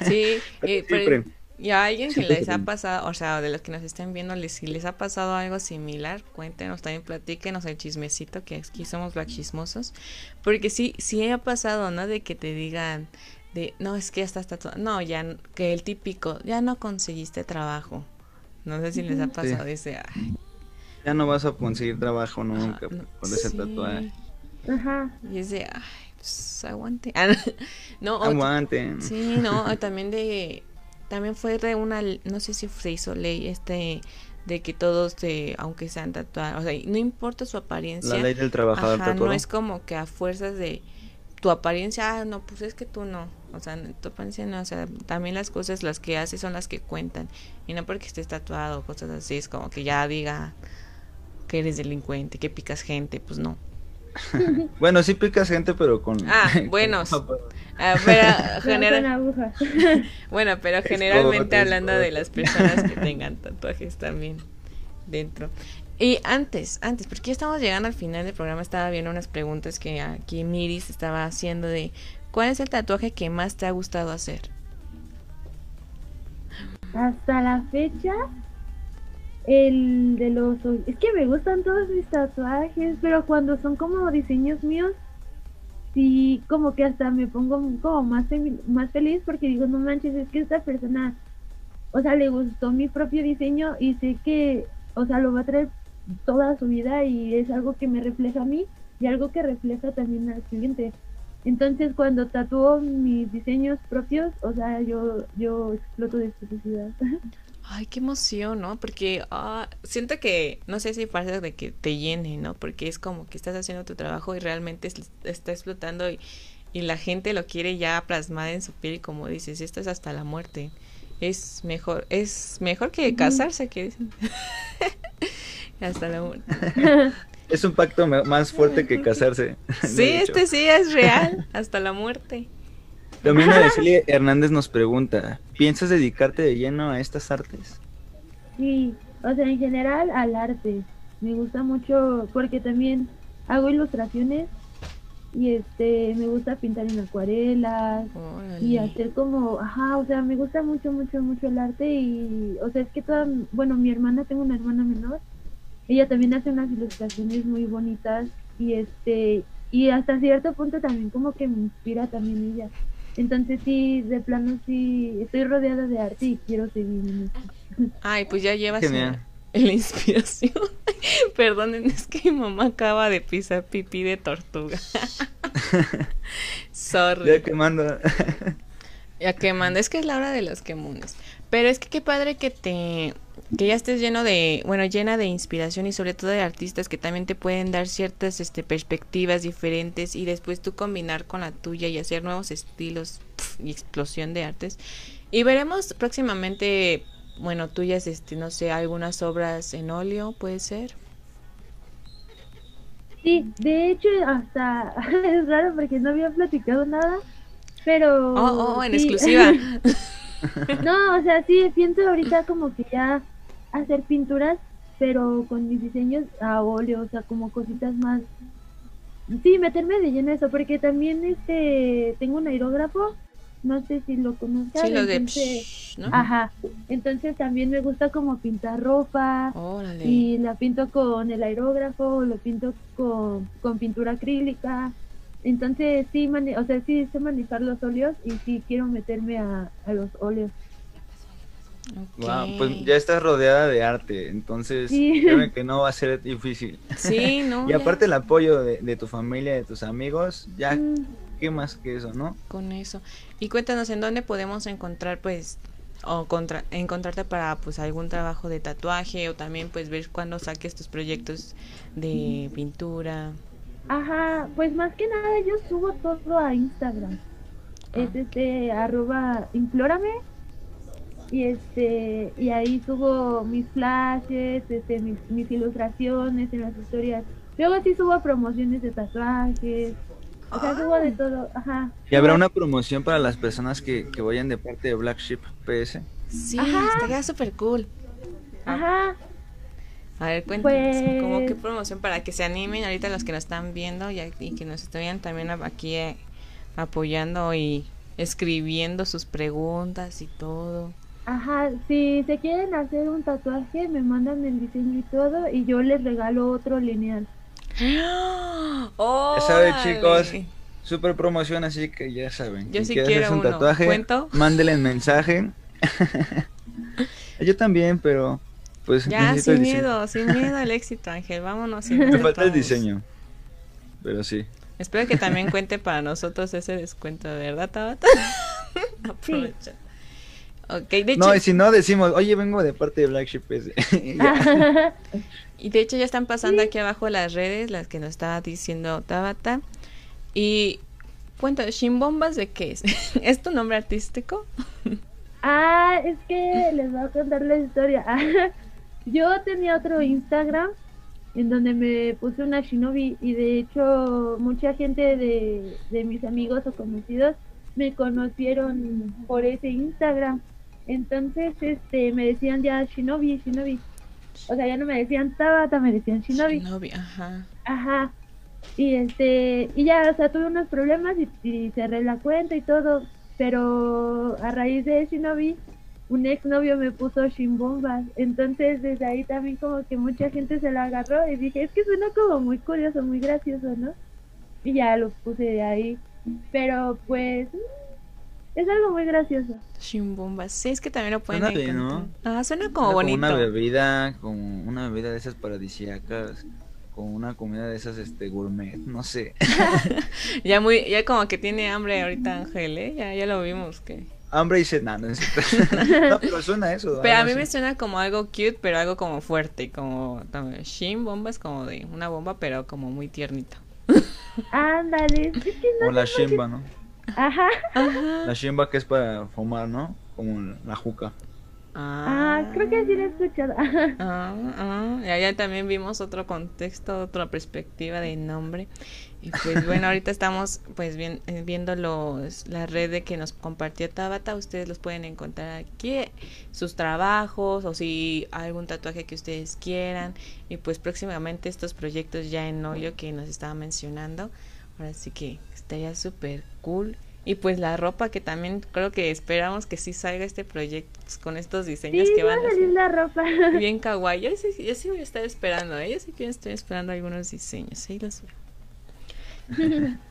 Sí, [laughs] eh, pero-. Y a alguien que les ha [laughs] pasado, o sea, de los que nos estén viendo, les, si les ha pasado algo similar, cuéntenos, también platíquenos el chismecito, que aquí somos los chismosos. Porque sí, sí ha pasado, ¿no? De que te digan, de, no, es que ya estás tatuado. No, ya, que el típico, ya no conseguiste trabajo. No sé si les ha pasado ese, ay, Ya no vas a conseguir trabajo nunca no, con ese sí. tatuaje. Ajá. Y es de, ay, pues aguante. Ah, [laughs] no, o- Aguanten. Sí, no, también de también fue de una no sé si se hizo ley este de que todos de aunque sean tatuados, o sea, no importa su apariencia. La ley del trabajador ajá, no es como que a fuerzas de tu apariencia, ah, no, pues es que tú no, o sea, tu apariencia no, o sea, también las cosas las que haces son las que cuentan y no porque estés tatuado o cosas así, es como que ya diga que eres delincuente, que picas gente, pues no. [laughs] Bueno, sí picas gente, pero con... Ah, [laughs] con- buenos. Ah, pero general, aguja. Bueno, pero generalmente hablando de las personas que [laughs] tengan tatuajes también dentro. Y antes, antes, porque ya estamos llegando al final del programa, estaba viendo unas preguntas que aquí Miris estaba haciendo de ¿cuál es el tatuaje que más te ha gustado hacer? Hasta la fecha, el de los... Es que me gustan todos mis tatuajes, pero cuando son como diseños míos, sí, como que hasta me pongo como más, más feliz porque digo, no manches, es que esta persona, o sea, le gustó mi propio diseño y sé que, o sea, lo va a traer toda su vida y es algo que me refleja a mí y algo que refleja también al cliente. Entonces, cuando tatúo mis diseños propios, o sea, yo, yo exploto de felicidad. [laughs] Ay, qué emoción, ¿no? Porque ah, siento que, no sé si pasa de que te llene, ¿no? Porque es como que estás haciendo tu trabajo y realmente es- está explotando y, y la gente lo quiere ya plasmar en su piel y como dices, esto es hasta la muerte. Es mejor, es mejor que casarse, que dicen. [laughs] hasta la muerte. [laughs] Es un pacto más fuerte que casarse. [laughs] Sí, este sí es real, hasta la muerte. También Araceli Hernández nos pregunta, ¿piensas dedicarte de lleno a estas artes? Sí, o sea, en general al arte. me gusta mucho porque también hago ilustraciones y este me gusta pintar en acuarelas y hacer como ajá o sea me gusta mucho mucho mucho el arte y o sea es que toda bueno mi hermana tengo una hermana menor ella también hace unas ilustraciones muy bonitas y este y hasta cierto punto también como que me inspira también ella entonces sí de plano sí estoy rodeada de arte y quiero seguir en esto ay pues ya llevas la inspiración [laughs] Perdonen, es que mi mamá acaba de pisar pipí de tortuga. [laughs] Sorry. Ya quemando. ya quemando. Es que es la hora de los quemones. Pero es que qué padre que te que ya estés lleno de, bueno, llena de inspiración y sobre todo de artistas que también te pueden dar ciertas este, perspectivas diferentes y después tú combinar con la tuya y hacer nuevos estilos y explosión de artes. Y veremos próximamente bueno, tuyas, este, no sé, algunas obras en óleo, puede ser. Sí, de hecho, hasta [laughs] es raro porque no había platicado nada, pero... Oh, oh, en exclusiva. [laughs] no, o sea, sí, pienso ahorita como que ya hacer pinturas, pero con mis diseños a óleo, o sea, como cositas más... Sí, meterme de lleno eso, porque también este tengo un aerógrafo no sé si lo conozcas. Sí, lo de ¿no? Ajá. Entonces también me gusta como pintar ropa. Y la pinto con el aerógrafo, lo pinto con, con pintura acrílica. Entonces sí, o sea, sí sé manejar los óleos y sí quiero meterme a, a los óleos. Wow, pues ya estás rodeada de arte, entonces creo que no va a ser difícil. Sí, [laughs] no. y aparte el apoyo de, de, tu familia, de tus amigos, ya mm qué más que eso, ¿no? Con eso. Y cuéntanos en dónde podemos encontrar, pues, o contra encontrarte para, pues, algún trabajo de tatuaje o también, pues, ver cuándo saques tus proyectos de pintura. Ajá, pues más que nada yo subo todo a Instagram. Ah. Es este, arroba, implórame. Y este, y ahí subo mis flashes, este, mis, mis ilustraciones en las historias. Luego sí subo promociones de tatuajes, o sea, hubo de todo, ajá. ¿Y habrá una promoción para las personas que, que vayan de parte de Black Sheep PS? Sí, estaría súper cool. Ajá. A ver, cuéntanos, pues... ¿cómo qué promoción para que se animen ahorita los que nos están viendo y, y que nos estén también aquí eh, apoyando y escribiendo sus preguntas y todo? Ajá, si se quieren hacer un tatuaje, me mandan el diseño y todo y yo les regalo otro lineal. Oh, ya saben, chicos. Super promoción, así que ya saben. Yo si sí quiero un tatuaje, ¿Cuento? mándenle mensaje. [laughs] Yo también, pero pues ya sin miedo, sin miedo al [laughs] éxito, Ángel. Vámonos. Me falta el diseño. Pero sí. Espero que también [laughs] cuente para nosotros ese descuento, ¿verdad, Tabata? Aprovecha. Okay, de no, y si no decimos, oye, vengo de parte de Black Sheep [laughs] [laughs] Y de hecho ya están pasando aquí abajo las redes, las que nos estaba diciendo Tabata. Y cuéntame, ¿Shimbombas de qué es? [laughs] ¿Es tu nombre artístico? ah, es que les voy a contar la historia. Yo tenía otro Instagram en donde me puse una shinobi y de hecho mucha gente de, de mis amigos o conocidos me conocieron por ese Instagram. Entonces, este, me decían ya Shinobi, Shinobi. O sea, ya no me decían Tabata, me decían Shinobi. Shinobi, ajá. Ajá. Y este, y ya, o sea, tuve unos problemas y, cerré la cuenta y todo. Pero a raíz de Shinobi, un ex novio me puso Shimbombas. Entonces, desde ahí también como que mucha gente se la agarró y dije, es que suena como muy curioso, muy gracioso, ¿no? Y ya lo puse de ahí. Pero pues es algo muy gracioso. Shimbombas. Sí, es que también lo pueden suena bien, ¿no? Ah, suena como bonito. Como una bebida, como una bebida de esas paradisíacas, como una comida de esas este gourmet, no sé. [laughs] ya muy ya como que tiene hambre ahorita Ángel, ¿eh? Ya ya lo vimos que Hambre y sed, no, no, [laughs] pero suena eso. Pero a mí me suena como algo cute, pero algo como fuerte, como Shin bomba es como de una bomba, pero como muy tiernita. Ándale, como la Shimba, ¿no? Ajá. La shimba que es para fumar, ¿no? Como la juca. Ah, creo que sí lo he escuchado. Ah, ah, y allá también vimos otro contexto, otra perspectiva de nombre. Y pues bueno, [laughs] ahorita estamos pues bien, eh, viendo los, la red de que nos compartió Tabata. Ustedes los pueden encontrar aquí, sus trabajos o si algún tatuaje que ustedes quieran. Y pues próximamente estos proyectos ya en óleo que nos estaba mencionando. Ahora sí que estaría súper cool. Y pues la ropa que también creo que esperamos que sí salga este proyecto pues, con estos diseños Sí, que va van a a salir ser la ropa. [laughs] bien kawaii. Yo sí, yo sí voy a estar esperando, ¿eh? yo sí que estoy esperando algunos diseños, ahí los veo. [laughs]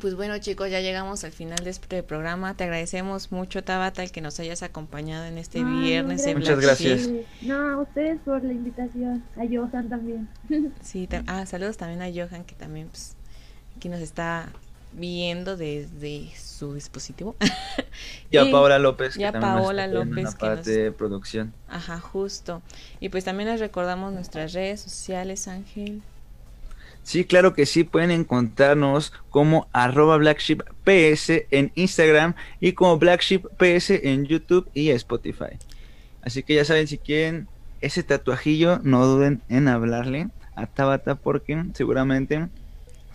Pues bueno chicos, ya llegamos al final de este programa. Te agradecemos mucho Tabata el que nos hayas acompañado en este viernes. de Muchas gracias. No, a ustedes por la invitación. A Johan también. Sí, ah, saludos también a Johan que también pues, aquí nos está viendo desde su dispositivo. [laughs] Y a Paola López. y a Paola López, que parte nos- de producción. Ajá, justo. Y pues también les recordamos nuestras redes sociales, Ángel. Sí, claro que sí, pueden encontrarnos como arroba blacksheepps en Instagram y como blacksheepps en YouTube y Spotify. Así que ya saben, si quieren ese tatuajillo, no duden en hablarle a Tabata porque seguramente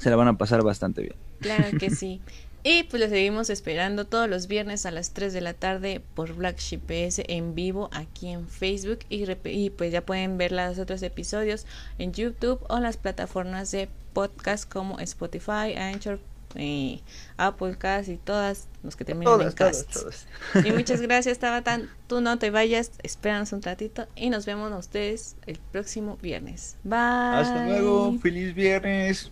se la van a pasar bastante bien. Claro que [laughs] sí. Y pues lo seguimos esperando todos los viernes a las 3 de la tarde por Black Sheep PS en vivo aquí en Facebook. Y, pues ya pueden ver los otros episodios en YouTube o en las plataformas de podcast como Spotify, Anchor, eh, Apple Cast y todas los que terminan en cast. Y muchas gracias, Tabata. Tú no te vayas, espéranos un ratito y nos vemos a ustedes el próximo viernes. Bye. Hasta luego, feliz viernes.